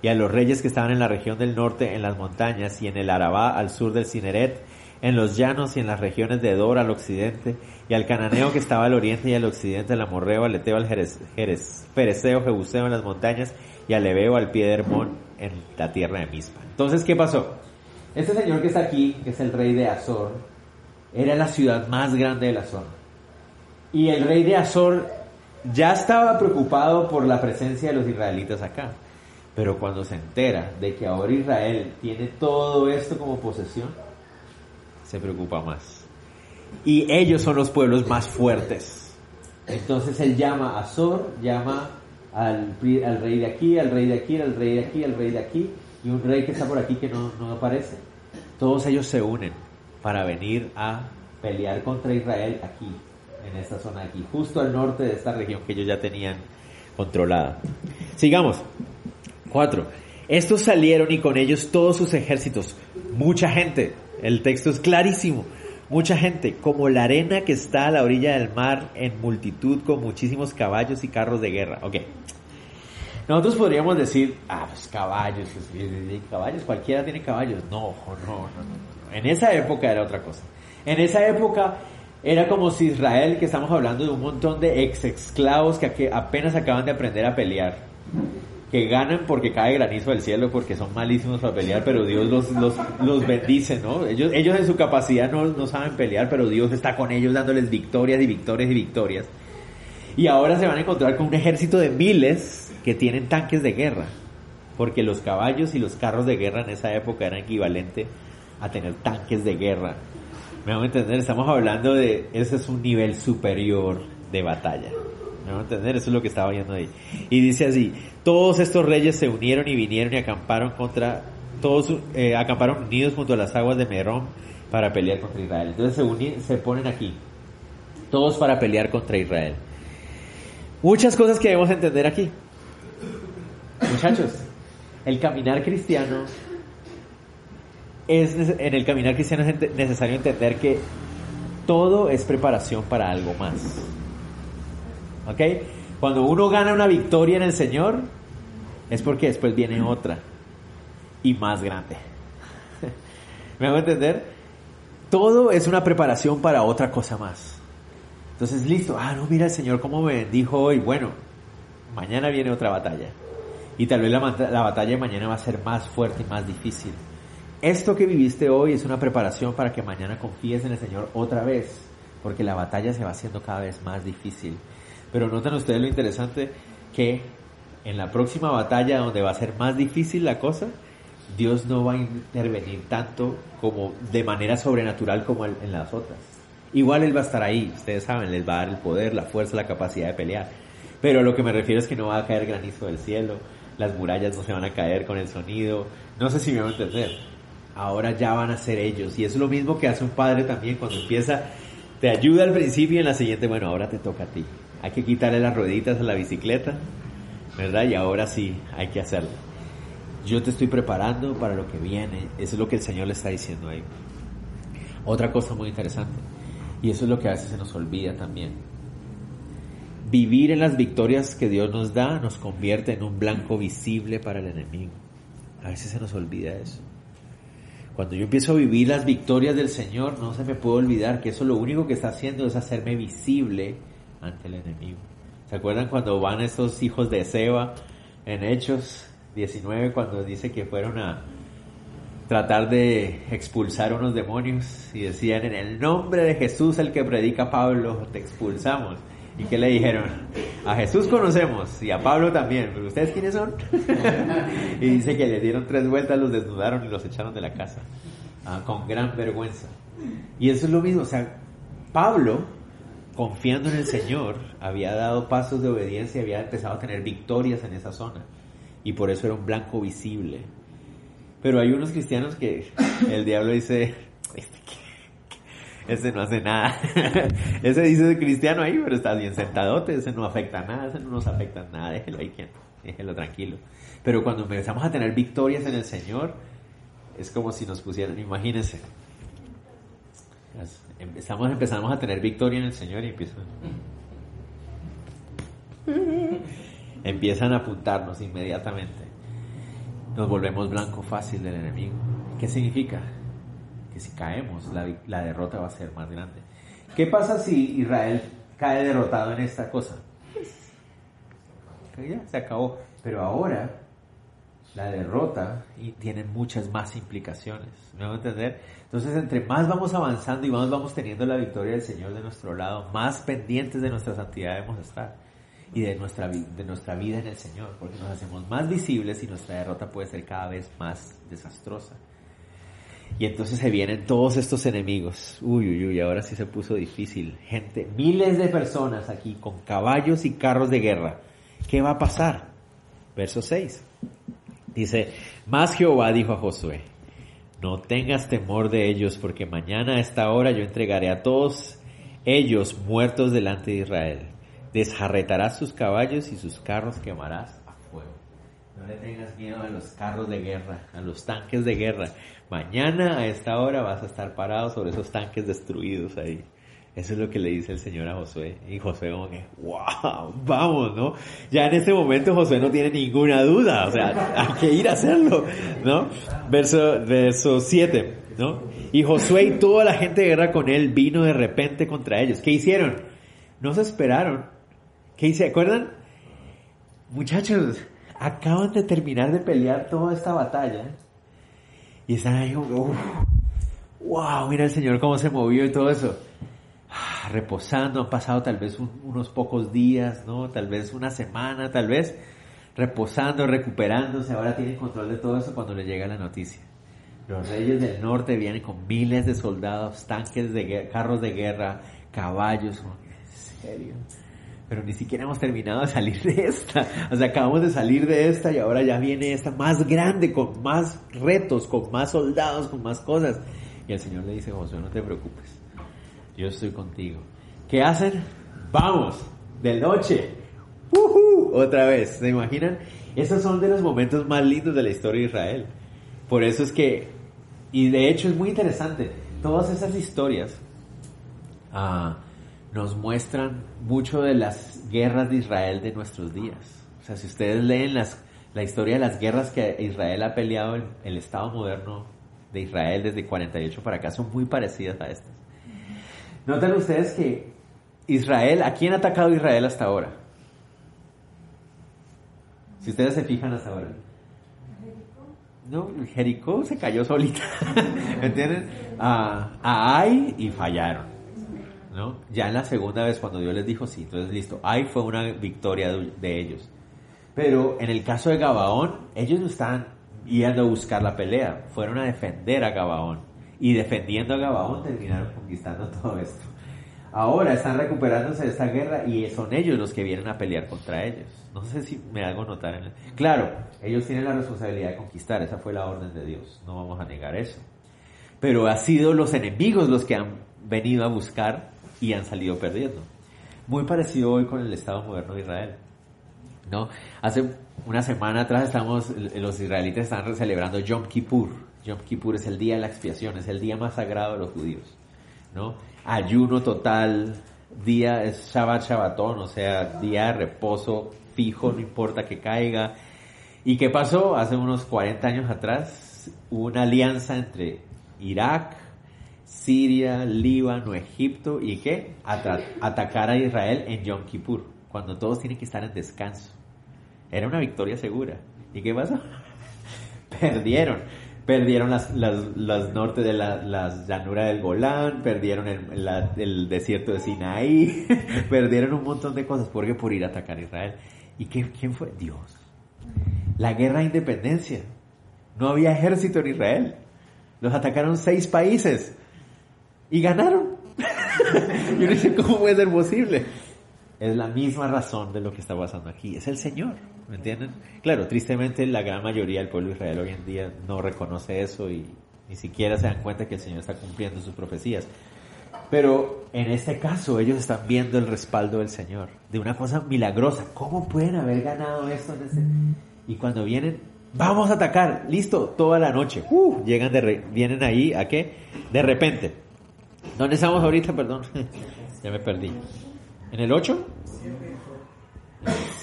y a los reyes que estaban en la región del norte, en las montañas, y en el Arabá al sur del Cineret, en los llanos y en las regiones de Dor al occidente, y al cananeo que estaba al oriente y al occidente, al amorreo, al eteo, al jerez, jerez, pereceo, jebuseo en las montañas, y al ebeo al pie de Hermón en la tierra de Mispa. Entonces, ¿qué pasó? Este señor que está aquí, que es el rey de Azor, era la ciudad más grande de la zona. Y el rey de Azor ya estaba preocupado por la presencia de los israelitas acá. Pero cuando se entera de que ahora Israel tiene todo esto como posesión, se preocupa más. Y ellos son los pueblos más fuertes. Entonces él llama a Zor, llama al, al, rey de aquí, al rey de aquí, al rey de aquí, al rey de aquí, y un rey que está por aquí que no, no aparece. Todos ellos se unen para venir a pelear contra Israel aquí, en esta zona aquí, justo al norte de esta región que ellos ya tenían controlada. Sigamos. Cuatro. Estos salieron y con ellos todos sus ejércitos. Mucha gente. El texto es clarísimo. Mucha gente, como la arena que está a la orilla del mar en multitud con muchísimos caballos y carros de guerra. Ok. Nosotros podríamos decir, ah, pues caballos, caballos, cualquiera tiene caballos. No, no, no, no. En esa época era otra cosa. En esa época era como si Israel, que estamos hablando de un montón de ex esclavos que apenas acaban de aprender a pelear que ganan porque cae granizo del cielo, porque son malísimos para pelear, pero Dios los, los, los bendice, ¿no? Ellos, ellos en su capacidad no, no saben pelear, pero Dios está con ellos dándoles victorias y victorias y victorias. Y ahora se van a encontrar con un ejército de miles que tienen tanques de guerra, porque los caballos y los carros de guerra en esa época eran equivalente a tener tanques de guerra. Me van a entender, estamos hablando de, ese es un nivel superior de batalla. ¿Me van a entender? Eso es lo que estaba viendo ahí. Y dice así, todos estos reyes se unieron y vinieron y acamparon contra, todos eh, acamparon unidos junto a las aguas de Merón para pelear contra Israel. Entonces se, unen, se ponen aquí, todos para pelear contra Israel. Muchas cosas que debemos entender aquí. Muchachos, el caminar cristiano es en el caminar cristiano es necesario entender que todo es preparación para algo más. ¿Ok? Cuando uno gana una victoria en el Señor, es porque después viene otra y más grande. ¿Me hago entender? todo es una preparación para otra cosa más. Entonces, listo, ah, no, mira el Señor cómo me bendijo hoy. Bueno, mañana viene otra batalla. Y tal vez la, la batalla de mañana va a ser más fuerte y más difícil. Esto que viviste hoy es una preparación para que mañana confíes en el Señor otra vez, porque la batalla se va haciendo cada vez más difícil. Pero notan ustedes lo interesante que en la próxima batalla donde va a ser más difícil la cosa, Dios no va a intervenir tanto como de manera sobrenatural como en las otras. Igual Él va a estar ahí, ustedes saben, les va a dar el poder, la fuerza, la capacidad de pelear. Pero lo que me refiero es que no va a caer granizo del cielo, las murallas no se van a caer con el sonido, no sé si me van a entender ahora ya van a ser ellos. Y es lo mismo que hace un padre también cuando empieza, te ayuda al principio y en la siguiente, bueno, ahora te toca a ti. Hay que quitarle las rueditas a la bicicleta, ¿verdad? Y ahora sí, hay que hacerlo. Yo te estoy preparando para lo que viene. Eso es lo que el Señor le está diciendo ahí. Otra cosa muy interesante. Y eso es lo que a veces se nos olvida también. Vivir en las victorias que Dios nos da nos convierte en un blanco visible para el enemigo. A veces se nos olvida eso. Cuando yo empiezo a vivir las victorias del Señor, no se me puede olvidar que eso lo único que está haciendo es hacerme visible ante el enemigo. ¿Se acuerdan cuando van estos hijos de Seba en Hechos 19 cuando dice que fueron a tratar de expulsar unos demonios y decían en el nombre de Jesús el que predica Pablo te expulsamos? ¿Y qué le dijeron? A Jesús conocemos y a Pablo también, pero ¿ustedes quiénes son? y dice que le dieron tres vueltas, los desnudaron y los echaron de la casa, ah, con gran vergüenza. Y eso es lo mismo, o sea, Pablo, confiando en el Señor, había dado pasos de obediencia y había empezado a tener victorias en esa zona. Y por eso era un blanco visible. Pero hay unos cristianos que el diablo dice, este, ese no hace nada. ese dice cristiano ahí, pero está bien sentadote, ese no afecta nada, ese no nos afecta nada, déjelo ahí quien, déjelo tranquilo. Pero cuando empezamos a tener victorias en el Señor, es como si nos pusieran, imagínense, empezamos, empezamos a tener victoria en el Señor y empiezan, empiezan a apuntarnos inmediatamente. Nos volvemos blanco fácil del enemigo. ¿Qué significa? Que si caemos la, derrota va a ser más grande. ¿Qué pasa si Israel cae derrotado en esta cosa? Ya, se acabó. Pero ahora la derrota y tiene muchas más implicaciones. ¿Me van a entender? Entonces, entre más vamos avanzando y más vamos teniendo la victoria del Señor de nuestro lado, más pendientes de nuestra santidad debemos estar y de nuestra, de nuestra vida en el Señor, porque nos hacemos más visibles y nuestra derrota puede ser cada vez más desastrosa. Y entonces se vienen todos estos enemigos. Uy, uy, uy, ahora sí se puso difícil. Gente, miles de personas aquí con caballos y carros de guerra. ¿Qué va a pasar? Verso 6. Dice, más Jehová dijo a Josué, no tengas temor de ellos, porque mañana a esta hora yo entregaré a todos ellos muertos delante de Israel. Desjarretarás sus caballos y sus carros quemarás. No le tengas miedo a los carros de guerra, a los tanques de guerra. Mañana a esta hora vas a estar parado sobre esos tanques destruidos ahí. Eso es lo que le dice el Señor a Josué. Y Josué como que, wow, vamos, ¿no? Ya en este momento Josué no tiene ninguna duda, o sea, hay que ir a hacerlo, ¿no? Verso, verso 7, ¿no? Y Josué y toda la gente de guerra con él vino de repente contra ellos. ¿Qué hicieron? No se esperaron. ¿Qué se acuerdan? Muchachos, acaban de terminar de pelear toda esta batalla y están ahí wow, mira el Señor cómo se movió y todo eso. Ah, reposando, han pasado tal vez unos pocos días, ¿no? Tal vez una semana, tal vez reposando, recuperándose. Ahora tienen control de todo eso cuando les llega la noticia. Los reyes del norte vienen con miles de soldados, tanques de carros de guerra, caballos. ¿En serio? Pero ni siquiera hemos terminado de salir de esta. O sea, acabamos de salir de esta y ahora ya viene esta más grande, con más retos, con más soldados, con más cosas. Y el Señor le dice, José, no te preocupes, yo estoy contigo. ¿Qué hacen? Vamos, de noche. Otra vez, ¿se imaginan? Esos son de los momentos más lindos de la historia de Israel. Por eso es que, y de hecho es muy interesante, todas esas historias, ah, nos muestran mucho de las guerras de Israel de nuestros días. O sea, si ustedes leen la historia de las guerras que Israel ha peleado en el Estado moderno de Israel desde 48 para acá son muy parecidas a estas. Notan ustedes que Israel, ¿a quién ha atacado Israel hasta ahora? Si ustedes se fijan hasta ahora. No, Jericó se cayó solita. ¿Me entienden? A, a y fallaron. ¿No? Ya en la segunda vez cuando Dios les dijo sí, entonces listo. Ai fue una victoria de ellos. Pero en el caso de Gabaón, ellos no estaban yendo a buscar la pelea, fueron a defender a Gabaón. Y defendiendo a Gabaón terminaron conquistando todo esto. Ahora están recuperándose de esta guerra y son ellos los que vienen a pelear contra ellos. No sé si me hago notar. En el... Claro, ellos tienen la responsabilidad de conquistar, esa fue la orden de Dios, no vamos a negar eso. Pero ha sido los enemigos los que han venido a buscar y han salido perdiendo. Muy parecido hoy con el Estado moderno de Israel. ¿no? Hace una semana atrás estamos, los israelitas están celebrando Yom Kippur. Yom Kippur es el día de la expiación, es el día más sagrado de los judíos, ¿no? Ayuno total, día es Shabbat Shabbatón, o sea, día de reposo fijo, no importa que caiga. ¿Y qué pasó? Hace unos 40 años atrás hubo una alianza entre Irak, Siria, Líbano, Egipto y qué? atacar a Israel en Yom Kippur, cuando todos tienen que estar en descanso. Era una victoria segura. ¿Y qué pasó? Perdieron. Perdieron las, las, norte de la, las llanuras del Golán, perdieron el, el desierto de Sinaí, perdieron un montón de cosas. ¿Por qué? Por ir a atacar a Israel. ¿Y qué, quién fue? Dios. La guerra de independencia. No había ejército en Israel. Los atacaron seis países y ganaron. Yo no sé cómo puede ser posible. Es la misma razón de lo que está pasando aquí. Es el Señor. ¿Me entienden? Claro, tristemente la gran mayoría del pueblo de Israel hoy en día no reconoce eso y ni siquiera se dan cuenta que el Señor está cumpliendo sus profecías. Pero en este caso ellos están viendo el respaldo del Señor, de una cosa milagrosa. ¿Cómo pueden haber ganado esto? Y cuando vienen, vamos a atacar, listo, toda la noche. Uh, llegan de vienen ahí, ¿a qué? De repente. ¿Dónde estamos ahorita? Perdón, ya me perdí. ¿En el 8?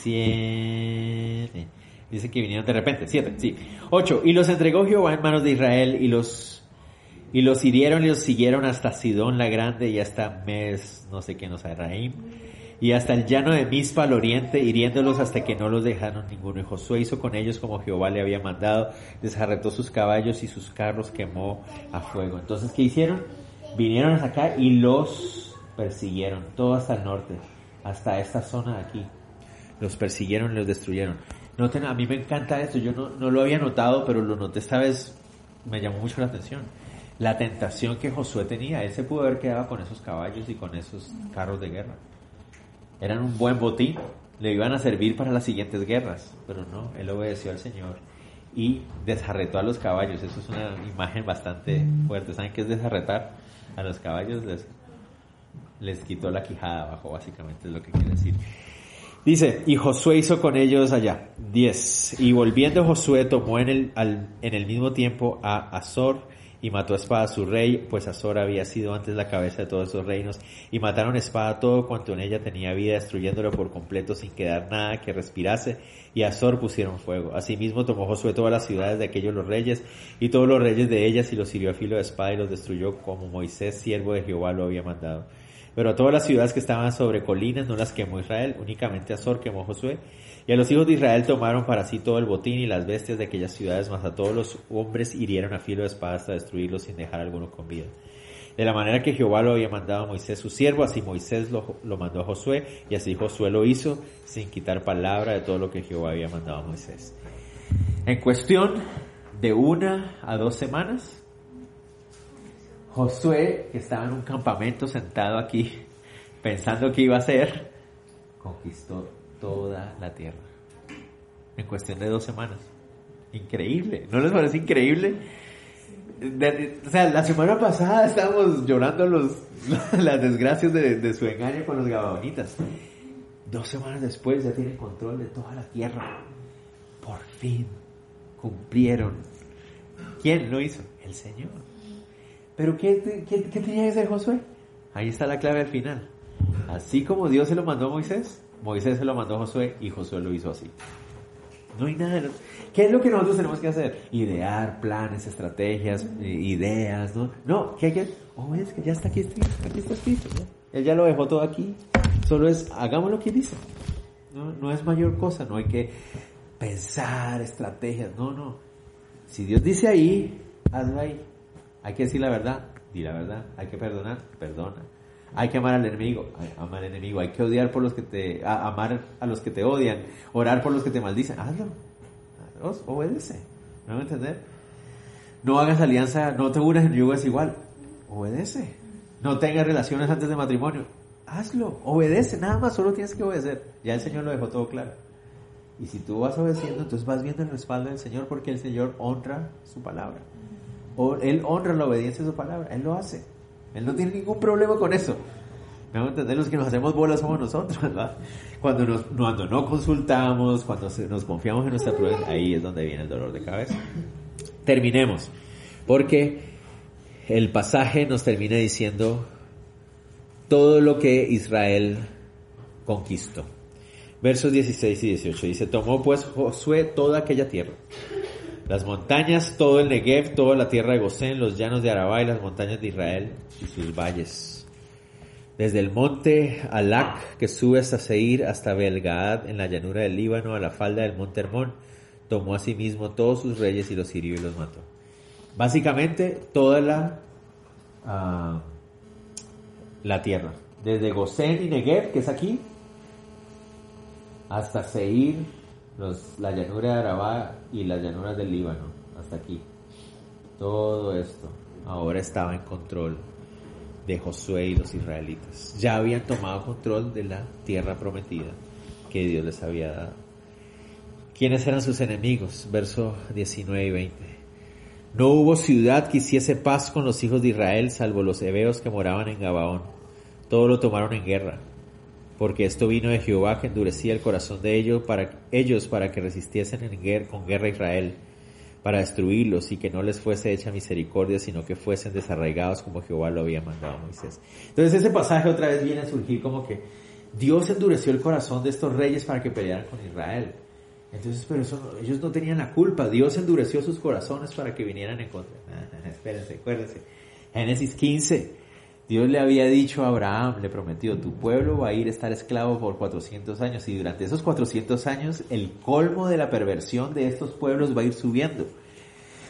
7. Dice que vinieron de repente. 7, sí. 8. Y los entregó Jehová en manos de Israel y los y los hirieron y los siguieron hasta Sidón la Grande y hasta Mes, no sé qué, no sé, Raim, y hasta el llano de Mispa al oriente, hiriéndolos hasta que no los dejaron ninguno. Y Josué hizo con ellos como Jehová le había mandado, desarretó sus caballos y sus carros quemó a fuego. Entonces, ¿qué hicieron? Vinieron hasta acá y los persiguieron, todo hasta el norte, hasta esta zona de aquí los persiguieron los destruyeron. Noten, a mí me encanta esto, yo no, no lo había notado, pero lo noté esta vez, me llamó mucho la atención. La tentación que Josué tenía, él se pudo haber quedado con esos caballos y con esos carros de guerra. Eran un buen botín, le iban a servir para las siguientes guerras, pero no, él obedeció al Señor y desarretó a los caballos. Eso es una imagen bastante fuerte. ¿Saben qué es desarretar? A los caballos les, les quitó la quijada abajo, básicamente es lo que quiere decir. Dice, y Josué hizo con ellos allá, 10. Y volviendo Josué tomó en el, en el mismo tiempo a Azor y mató a espada a su rey, pues Azor había sido antes la cabeza de todos esos reinos, y mataron espada todo cuanto en ella tenía vida, destruyéndolo por completo sin quedar nada que respirase, y Azor pusieron fuego. Asimismo tomó Josué todas las ciudades de aquellos los reyes, y todos los reyes de ellas, y los hirió a filo de espada y los destruyó como Moisés, siervo de Jehová, lo había mandado. Pero a todas las ciudades que estaban sobre colinas no las quemó Israel, únicamente Azor quemó Josué. Y los hijos de Israel tomaron para sí todo el botín y las bestias de aquellas ciudades, mas a todos los hombres hirieron a filo de espada hasta destruirlos sin dejar alguno con vida. De la manera que Jehová lo había mandado a Moisés su siervo, así Moisés lo, mandó a Josué, y así Josué lo hizo, sin quitar palabra de todo lo que Jehová había mandado a Moisés. En cuestión de una a dos semanas, Josué, que estaba en un campamento sentado aquí, pensando que iba a hacer, conquistó toda la tierra. En cuestión de dos semanas. Increíble. ¿No les parece increíble? o sea, la semana pasada estábamos llorando los, las desgracias de, su engaño con los gababonitas. Dos semanas después ya tienen control de toda la tierra. Por fin cumplieron. ¿Quién lo hizo? El Señor. Pero ¿qué, tenía que hacer Josué? Ahí está la clave al final. Así como Dios se lo mandó a Moisés, Moisés se lo mandó a Josué y Josué lo hizo así. No hay nada. ¿Qué es lo que nosotros tenemos que hacer? Idear planes, estrategias, eh, ideas, ¿no? No, ¿qué hay que Oh, es que ya está aquí escrito, aquí está escrito. Él ya lo dejó todo aquí. Solo es, hagamos lo que dice. No, no es mayor cosa, no hay que pensar estrategias, no, no. Si Dios dice ahí, hazlo ahí. Hay que decir la verdad, di la verdad. Hay que perdonar, perdona. Hay que amar al enemigo, amar al enemigo. Hay que odiar por los que te, amar a los que te odian, orar por los que te maldicen. Hazlo. Obedece. ¿No me? No hagas alianza, no te unas en yugo igual Obedece. No tengas relaciones antes de matrimonio. Hazlo. Obedece. Nada más, solo tienes que obedecer. Ya el Señor lo dejó todo claro. Y si tú vas obedeciendo, entonces vas viendo el respaldo del Señor porque el Señor honra su palabra. Él honra la obediencia de su palabra. Él lo hace. Él no tiene ningún problema con eso. ¿Me van a entender? Los que nos hacemos bolas somos nosotros, ¿verdad? Cuando, nos, cuando no consultamos, cuando nos confiamos en nuestra prueba, ahí es donde viene el dolor de cabeza. Terminemos. Porque el pasaje nos termina diciendo todo lo que Israel conquistó. Versos 16 y 18 dice, tomó pues Josué toda aquella tierra, las montañas, todo el Negev, toda la tierra de Gosén, los llanos de Arabá y las montañas de Israel y sus valles. Desde el monte Alac, que sube hasta Seir, hasta Belgaad, en la llanura del Líbano, a la falda del monte Hermón, tomó a sí mismo todos sus reyes y los hirió y los mató. Básicamente, toda la, ah, la tierra. Desde Gosén y Negev, que es aquí, hasta Seir, la llanura de Arabá y las llanuras del Líbano, hasta aquí. Todo esto ahora estaba en control de Josué y los israelitas. Ya habían tomado control de la tierra prometida que Dios les había dado. ¿Quiénes eran sus enemigos? Verso 19 y 20. No hubo ciudad que hiciese paz con los hijos de Israel, salvo los hebeos que moraban en Gabaón. Todo lo tomaron en guerra porque esto vino de Jehová que endurecía el corazón de ellos para, ellos para que resistiesen en guerra, con guerra a Israel, para destruirlos y que no les fuese hecha misericordia, sino que fuesen desarraigados como Jehová lo había mandado a Moisés. Entonces ese pasaje otra vez viene a surgir como que Dios endureció el corazón de estos reyes para que pelearan con Israel. Entonces, pero ellos no tenían la culpa. Dios endureció sus corazones para que vinieran en contra. espérense, acuérdense. Génesis 15. Dios le había dicho a Abraham, le prometió, tu pueblo va a ir a estar esclavo por 400 años y durante esos 400 años el colmo de la perversión de estos pueblos va a ir subiendo.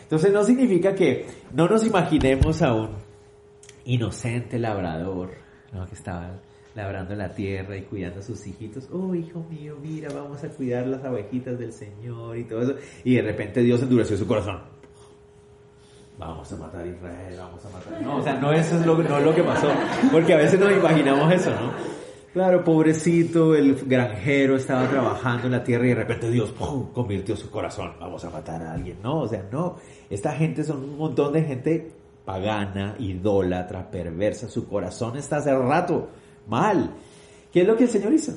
Entonces no significa que no nos imaginemos a un inocente labrador que estaba labrando la tierra y cuidando a sus hijitos. Oh, hijo mío, mira, vamos a cuidar las abejitas del Señor y todo eso. Y de repente Dios endureció su corazón vamos a matar a Israel, vamos a matar. No, o sea, no eso es lo, no lo que pasó, porque a veces nos imaginamos eso, ¿no? Claro, pobrecito, el granjero estaba trabajando en la tierra y de repente Dios ¡pum! convirtió su corazón, vamos a matar a alguien. No, o sea, no, esta gente son un montón de gente pagana, idólatra, perversa, su corazón está hace rato mal. ¿Qué es lo que el Señor hizo?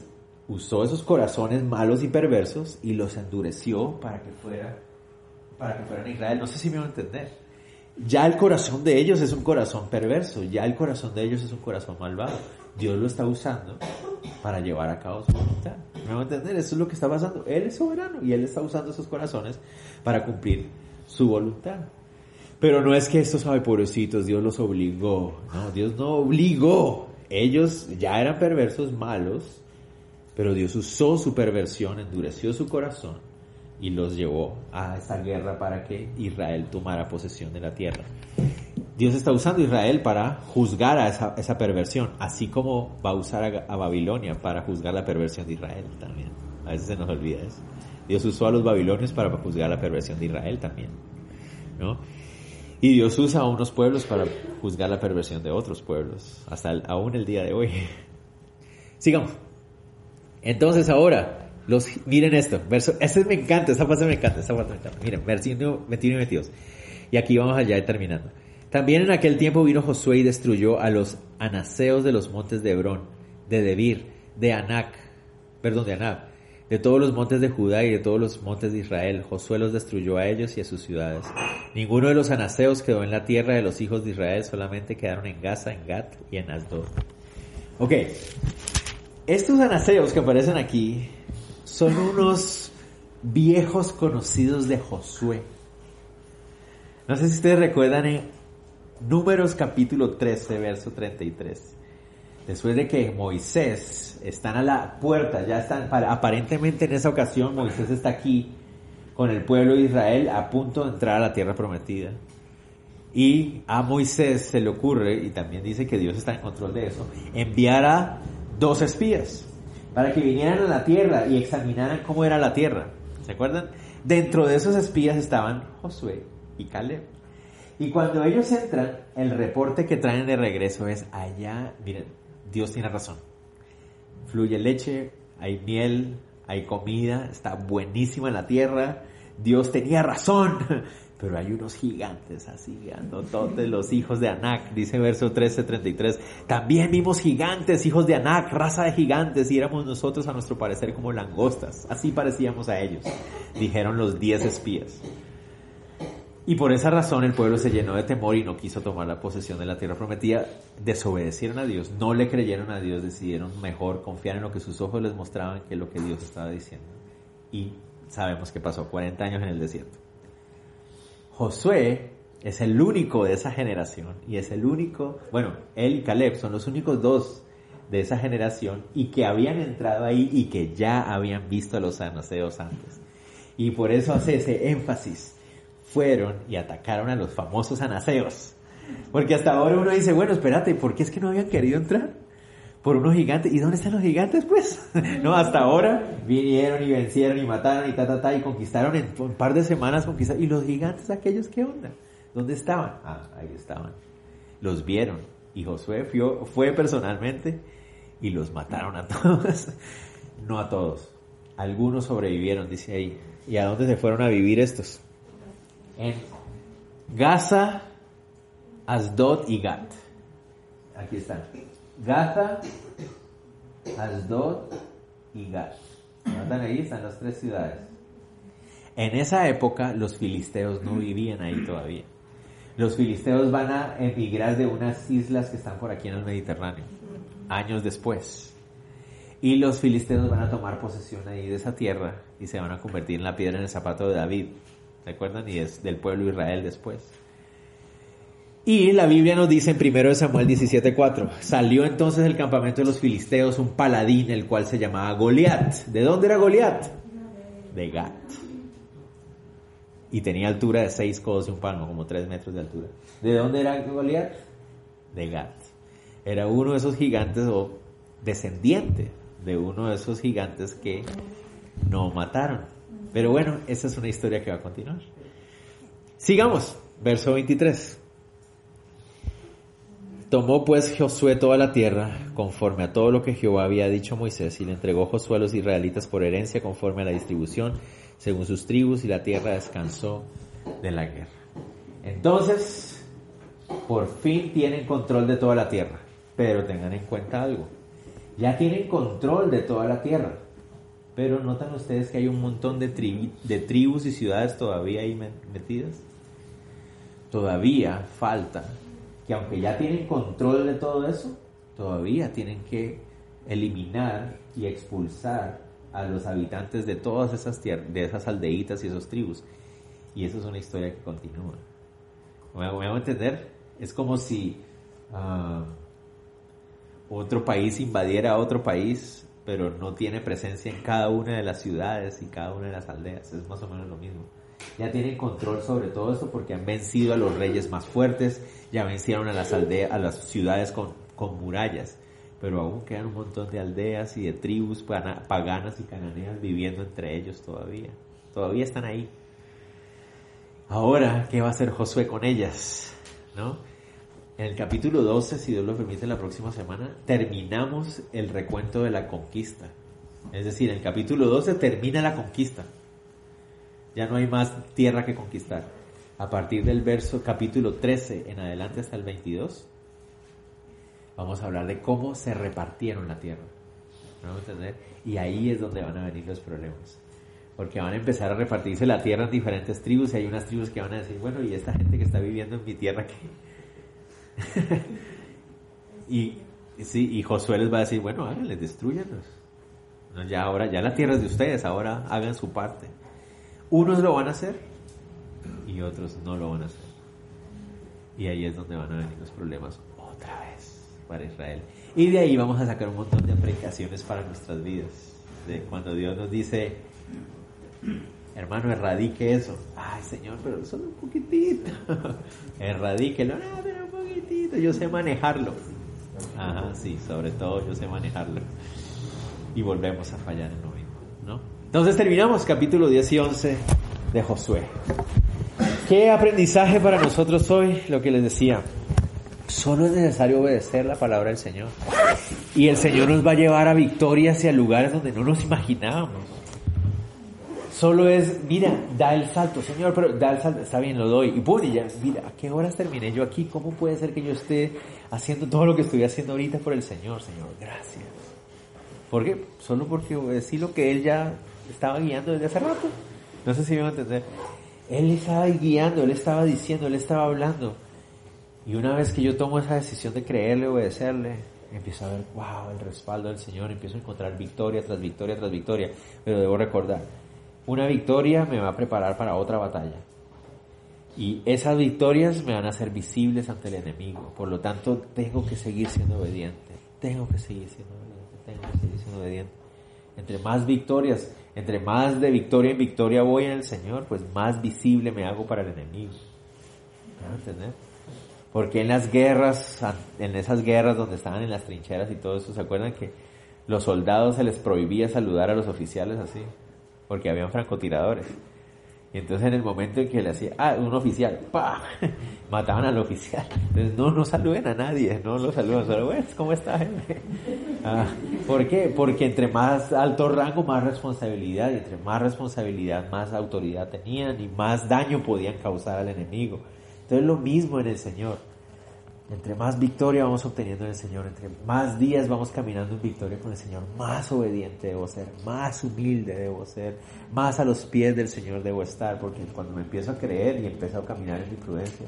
Usó esos corazones malos y perversos y los endureció para que fuera para que fueran Israel. No sé si me van a entender. Ya el corazón de ellos es un corazón perverso, ya el corazón de ellos es un corazón malvado. Dios lo está usando para llevar a cabo su voluntad. ¿Me van a entender? Eso es lo que está pasando. Él es soberano y Él está usando esos corazones para cumplir su voluntad. Pero no es que estos, ay, pobrecitos, Dios los obligó. No, Dios no obligó. Ellos ya eran perversos, malos, pero Dios usó su perversión, endureció su corazón y los llevó a esta guerra para que Israel tomara posesión de la tierra. Dios está usando a Israel para juzgar a esa, perversión, así como va a usar a, Babilonia para juzgar la perversión de Israel también. A veces se nos olvida eso. Dios usó a los babilonios para juzgar la perversión de Israel también. ¿no? Y Dios usa a unos pueblos para juzgar la perversión de otros pueblos, hasta aún el día de hoy. Sigamos. Entonces ahora, los, miren esto, verso, este me encanta, esta parte me encanta, esta parte me encanta. Miren, versículo 21 y 22. Y aquí vamos allá terminando. También en aquel tiempo vino Josué y destruyó a los anaseos de los montes de Hebrón, de Debir, de Anac, perdón, de Anab, de todos los montes de Judá y de todos los montes de Israel. Josué los destruyó a ellos y a sus ciudades. Ninguno de los anaseos quedó en la tierra de los hijos de Israel, solamente quedaron en Gaza, en Gat y en Asdod. Ok, estos anaseos que aparecen aquí son unos viejos conocidos de Josué. No sé si ustedes recuerdan en Números capítulo 13, verso 33. Después de que Moisés están a la puerta, ya están, aparentemente en esa ocasión Moisés está aquí con el pueblo de Israel a punto de entrar a la tierra prometida. Y a Moisés se le ocurre, y también dice que Dios está en control de eso, enviar a dos espías para que vinieran a la tierra y examinaran cómo era la tierra. ¿Se acuerdan? Dentro de esos espías estaban Josué y Caleb. Y cuando ellos entran, el reporte que traen de regreso es allá, miren, Dios tiene razón. Fluye leche, hay miel, hay comida, está buenísima la tierra. Dios tenía razón. Pero hay unos gigantes así, todos los hijos de Anac, dice verso 13:33. También vimos gigantes, hijos de Anac, raza de gigantes, y éramos nosotros a nuestro parecer como langostas. Así parecíamos a ellos, dijeron los diez espías. Y por esa razón el pueblo se llenó de temor y no quiso tomar la posesión de la tierra prometida. Desobedecieron a Dios, no le creyeron a Dios, decidieron mejor confiar en lo que sus ojos les mostraban que lo que Dios estaba diciendo. Y sabemos que pasó 40 años en el desierto. Josué es el único de esa generación y es el único, bueno, él y Caleb son los únicos dos de esa generación y que habían entrado ahí y que ya habían visto a los anaseos antes. Y por eso hace ese énfasis fueron y atacaron a los famosos anaseos. Porque hasta ahora uno dice, bueno, espérate, ¿por qué es que no habían querido entrar? Por unos gigantes. ¿Y dónde están los gigantes, pues? no, hasta ahora vinieron y vencieron y mataron y ta, ta, ta, y conquistaron en un par de semanas, conquistaron. ¿Y los gigantes aquellos qué onda? ¿Dónde estaban? Ah, ahí estaban. Los vieron. Y Josué fue, fue personalmente y los mataron a todos. no a todos. Algunos sobrevivieron, dice ahí. ¿Y a dónde se fueron a vivir estos? en Gaza, Asdod y Gat. Aquí están. Gaza, Asdod y Gat. ¿Notan ahí? Están las tres ciudades. En esa época los filisteos no vivían ahí todavía. Los filisteos van a emigrar de unas islas que están por aquí en el Mediterráneo, años después. Y los filisteos van a tomar posesión ahí de esa tierra y se van a convertir en la piedra en el zapato de David. ¿Recuerdan? Y es del pueblo de Israel después. Y la Biblia nos dice en 1 Samuel 17:4, salió entonces del campamento de los filisteos un paladín, el cual se llamaba Goliat. ¿De dónde era Goliat? De Gat. Y tenía altura de seis codos y un palmo, como tres metros de altura. ¿De dónde era Goliat? De Gat. Era uno de esos gigantes o descendiente de uno de esos gigantes que no mataron. Pero bueno, esa es una historia que va a continuar. Sigamos, verso 23. Tomó pues Josué toda la tierra, conforme a todo lo que Jehová había dicho a Moisés, y le entregó Josué a los israelitas por herencia, conforme a la distribución, según sus tribus, y la tierra descansó de la guerra. Entonces, por fin tienen control de toda la tierra, pero tengan en cuenta algo, ya tienen control de toda la tierra, pero notan ustedes que hay un montón de, de tribus y ciudades todavía ahí metidas. Todavía falta que aunque ya tienen control de todo eso, todavía tienen que eliminar y expulsar a los habitantes de todas esas de esas aldeitas y esas tribus. Y eso es una historia que continúa. ¿Me, voy a entender? Es como si ah, otro país invadiera a otro país pero no tiene presencia en cada una de las ciudades y cada una de las aldeas. Es más o menos lo mismo. Ya tienen control sobre todo esto porque han vencido a los reyes más fuertes, ya vencieron a las aldeas, a las ciudades con, con murallas, pero aún quedan un montón de aldeas y de tribus paganas y cananeas viviendo entre ellos todavía. Todavía están ahí. Ahora, ¿qué va a hacer Josué con ellas? ¿No? En el capítulo 12, si Dios lo permite, la próxima semana, terminamos el recuento de la conquista. Es decir, en el capítulo 12 termina la conquista. Ya no hay más tierra que conquistar. A partir del verso capítulo 13 en adelante hasta el 22, vamos a hablar de cómo se repartieron la tierra. ¿Vamos a entender? Y ahí es donde van a venir los problemas. Porque van a empezar a repartirse la tierra en diferentes tribus y hay unas tribus que van a decir, bueno, ¿y esta gente que está viviendo en mi tierra qué? y, sí, y Josué les va a decir, bueno, háganle, destruyanlos. ya ahora, ya la tierra es de ustedes, ahora hagan su parte. Unos lo van a hacer y otros no lo van a hacer. Y ahí es donde van a venir los problemas otra vez para Israel. Y de ahí vamos a sacar un montón de aplicaciones para nuestras vidas. De cuando Dios nos dice, hermano, erradique eso. Ay, Señor, pero solo un poquitito. Erradíquelo. No, pero un poquitito. Yo sé manejarlo. Ajá, sí, sobre todo yo sé manejarlo. Y volvemos a fallar en lo mismo, ¿no? Entonces terminamos capítulo 10 y 11 de Josué. ¿Qué aprendizaje para nosotros hoy? Lo que les decía. Solo es necesario obedecer la palabra del Señor. Y el Señor nos va a llevar a victorias y a lugares donde no nos imaginábamos. Solo es, mira, da el salto, Señor, pero da el salto, está bien, lo doy. Y pum, y ya, mira, ¿a qué horas terminé yo aquí? ¿Cómo puede ser que yo esté haciendo todo lo que estoy haciendo ahorita por el Señor, Señor? Gracias. ¿Por qué? Solo porque obedecí lo que Él ya estaba guiando desde hace rato. No sé si me van a entender. Él estaba guiando, Él estaba diciendo, Él estaba hablando. Y una vez que yo tomo esa decisión de creerle, obedecerle, empiezo a ver, wow, el respaldo del Señor, empiezo a encontrar victoria tras victoria tras victoria. Pero debo recordar, una victoria me va a preparar para otra batalla. Y esas victorias me van a hacer visibles ante el enemigo. Por lo tanto, tengo que seguir siendo obediente. Tengo que seguir siendo obediente. Tengo que seguir siendo obediente. Entre más victorias, entre más de victoria en victoria voy en el Señor, pues más visible me hago para el enemigo. ¿Me entender? Porque en las guerras, en esas guerras donde estaban en las trincheras y todo eso, ¿se acuerdan que los soldados se les prohibía saludar a los oficiales así? Porque habían francotiradores. Y entonces en el momento en que le hacía, ah, un oficial, ¡pah! mataban al oficial. Entonces no, no saluden a nadie, no lo saluden, solo, bueno, ¿cómo está? Ah, ¿Por qué? Porque entre más alto rango, más responsabilidad, y entre más responsabilidad, más autoridad tenían y más daño podían causar al enemigo. Entonces lo mismo en el Señor. Entre más victoria vamos obteniendo en el Señor, entre más días vamos caminando en victoria con el Señor, más obediente debo ser, más humilde debo ser, más a los pies del Señor debo estar, porque cuando me empiezo a creer y empiezo a caminar en mi prudencia,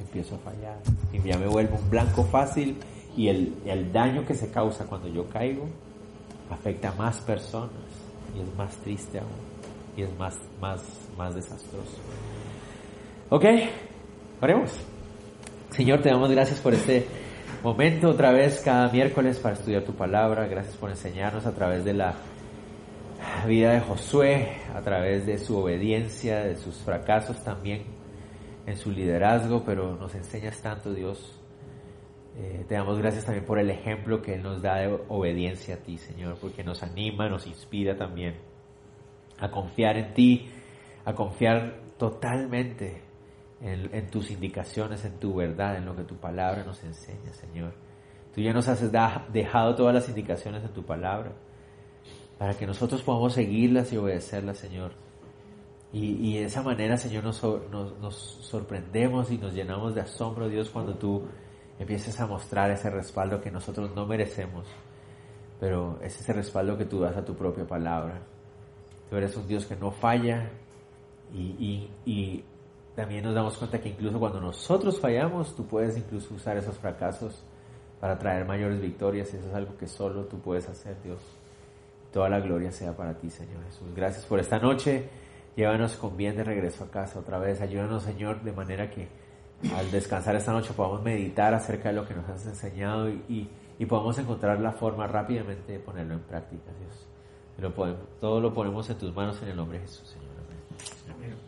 empiezo a fallar. Y ya me vuelvo un blanco fácil y el, el daño que se causa cuando yo caigo afecta a más personas y es más triste aún y es más, más, más desastroso. ¿Ok? Oremos. Señor, te damos gracias por este momento otra vez cada miércoles para estudiar tu palabra. Gracias por enseñarnos a través de la vida de Josué, a través de su obediencia, de sus fracasos también en su liderazgo, pero nos enseñas tanto, Dios. Eh, te damos gracias también por el ejemplo que Él nos da de obediencia a ti, Señor, porque nos anima, nos inspira también a confiar en ti, a confiar totalmente en, tus indicaciones, en tu verdad, en lo que tu palabra nos enseña, Señor. Tú ya nos has dejado todas las indicaciones en tu palabra para que nosotros podamos seguirlas y obedecerlas, Señor. Y, de esa manera, Señor, nos, nos, sorprendemos y nos llenamos de asombro, Dios, cuando tú empieces a mostrar ese respaldo que nosotros no merecemos, pero es ese respaldo que tú das a tu propia palabra. Tú eres un Dios que no falla y, y también nos damos cuenta que incluso cuando nosotros fallamos, tú puedes incluso usar esos fracasos para traer mayores victorias. Eso es algo que solo tú puedes hacer, Dios. Toda la gloria sea para ti, Señor Jesús. Gracias por esta noche. Llévanos con bien de regreso a casa otra vez. Ayúdanos, Señor, de manera que al descansar esta noche podamos meditar acerca de lo que nos has enseñado y, y, podamos encontrar la forma rápidamente de ponerlo en práctica, Dios. Podemos, todo lo ponemos en tus manos en el nombre de Jesús, Señor. Amén.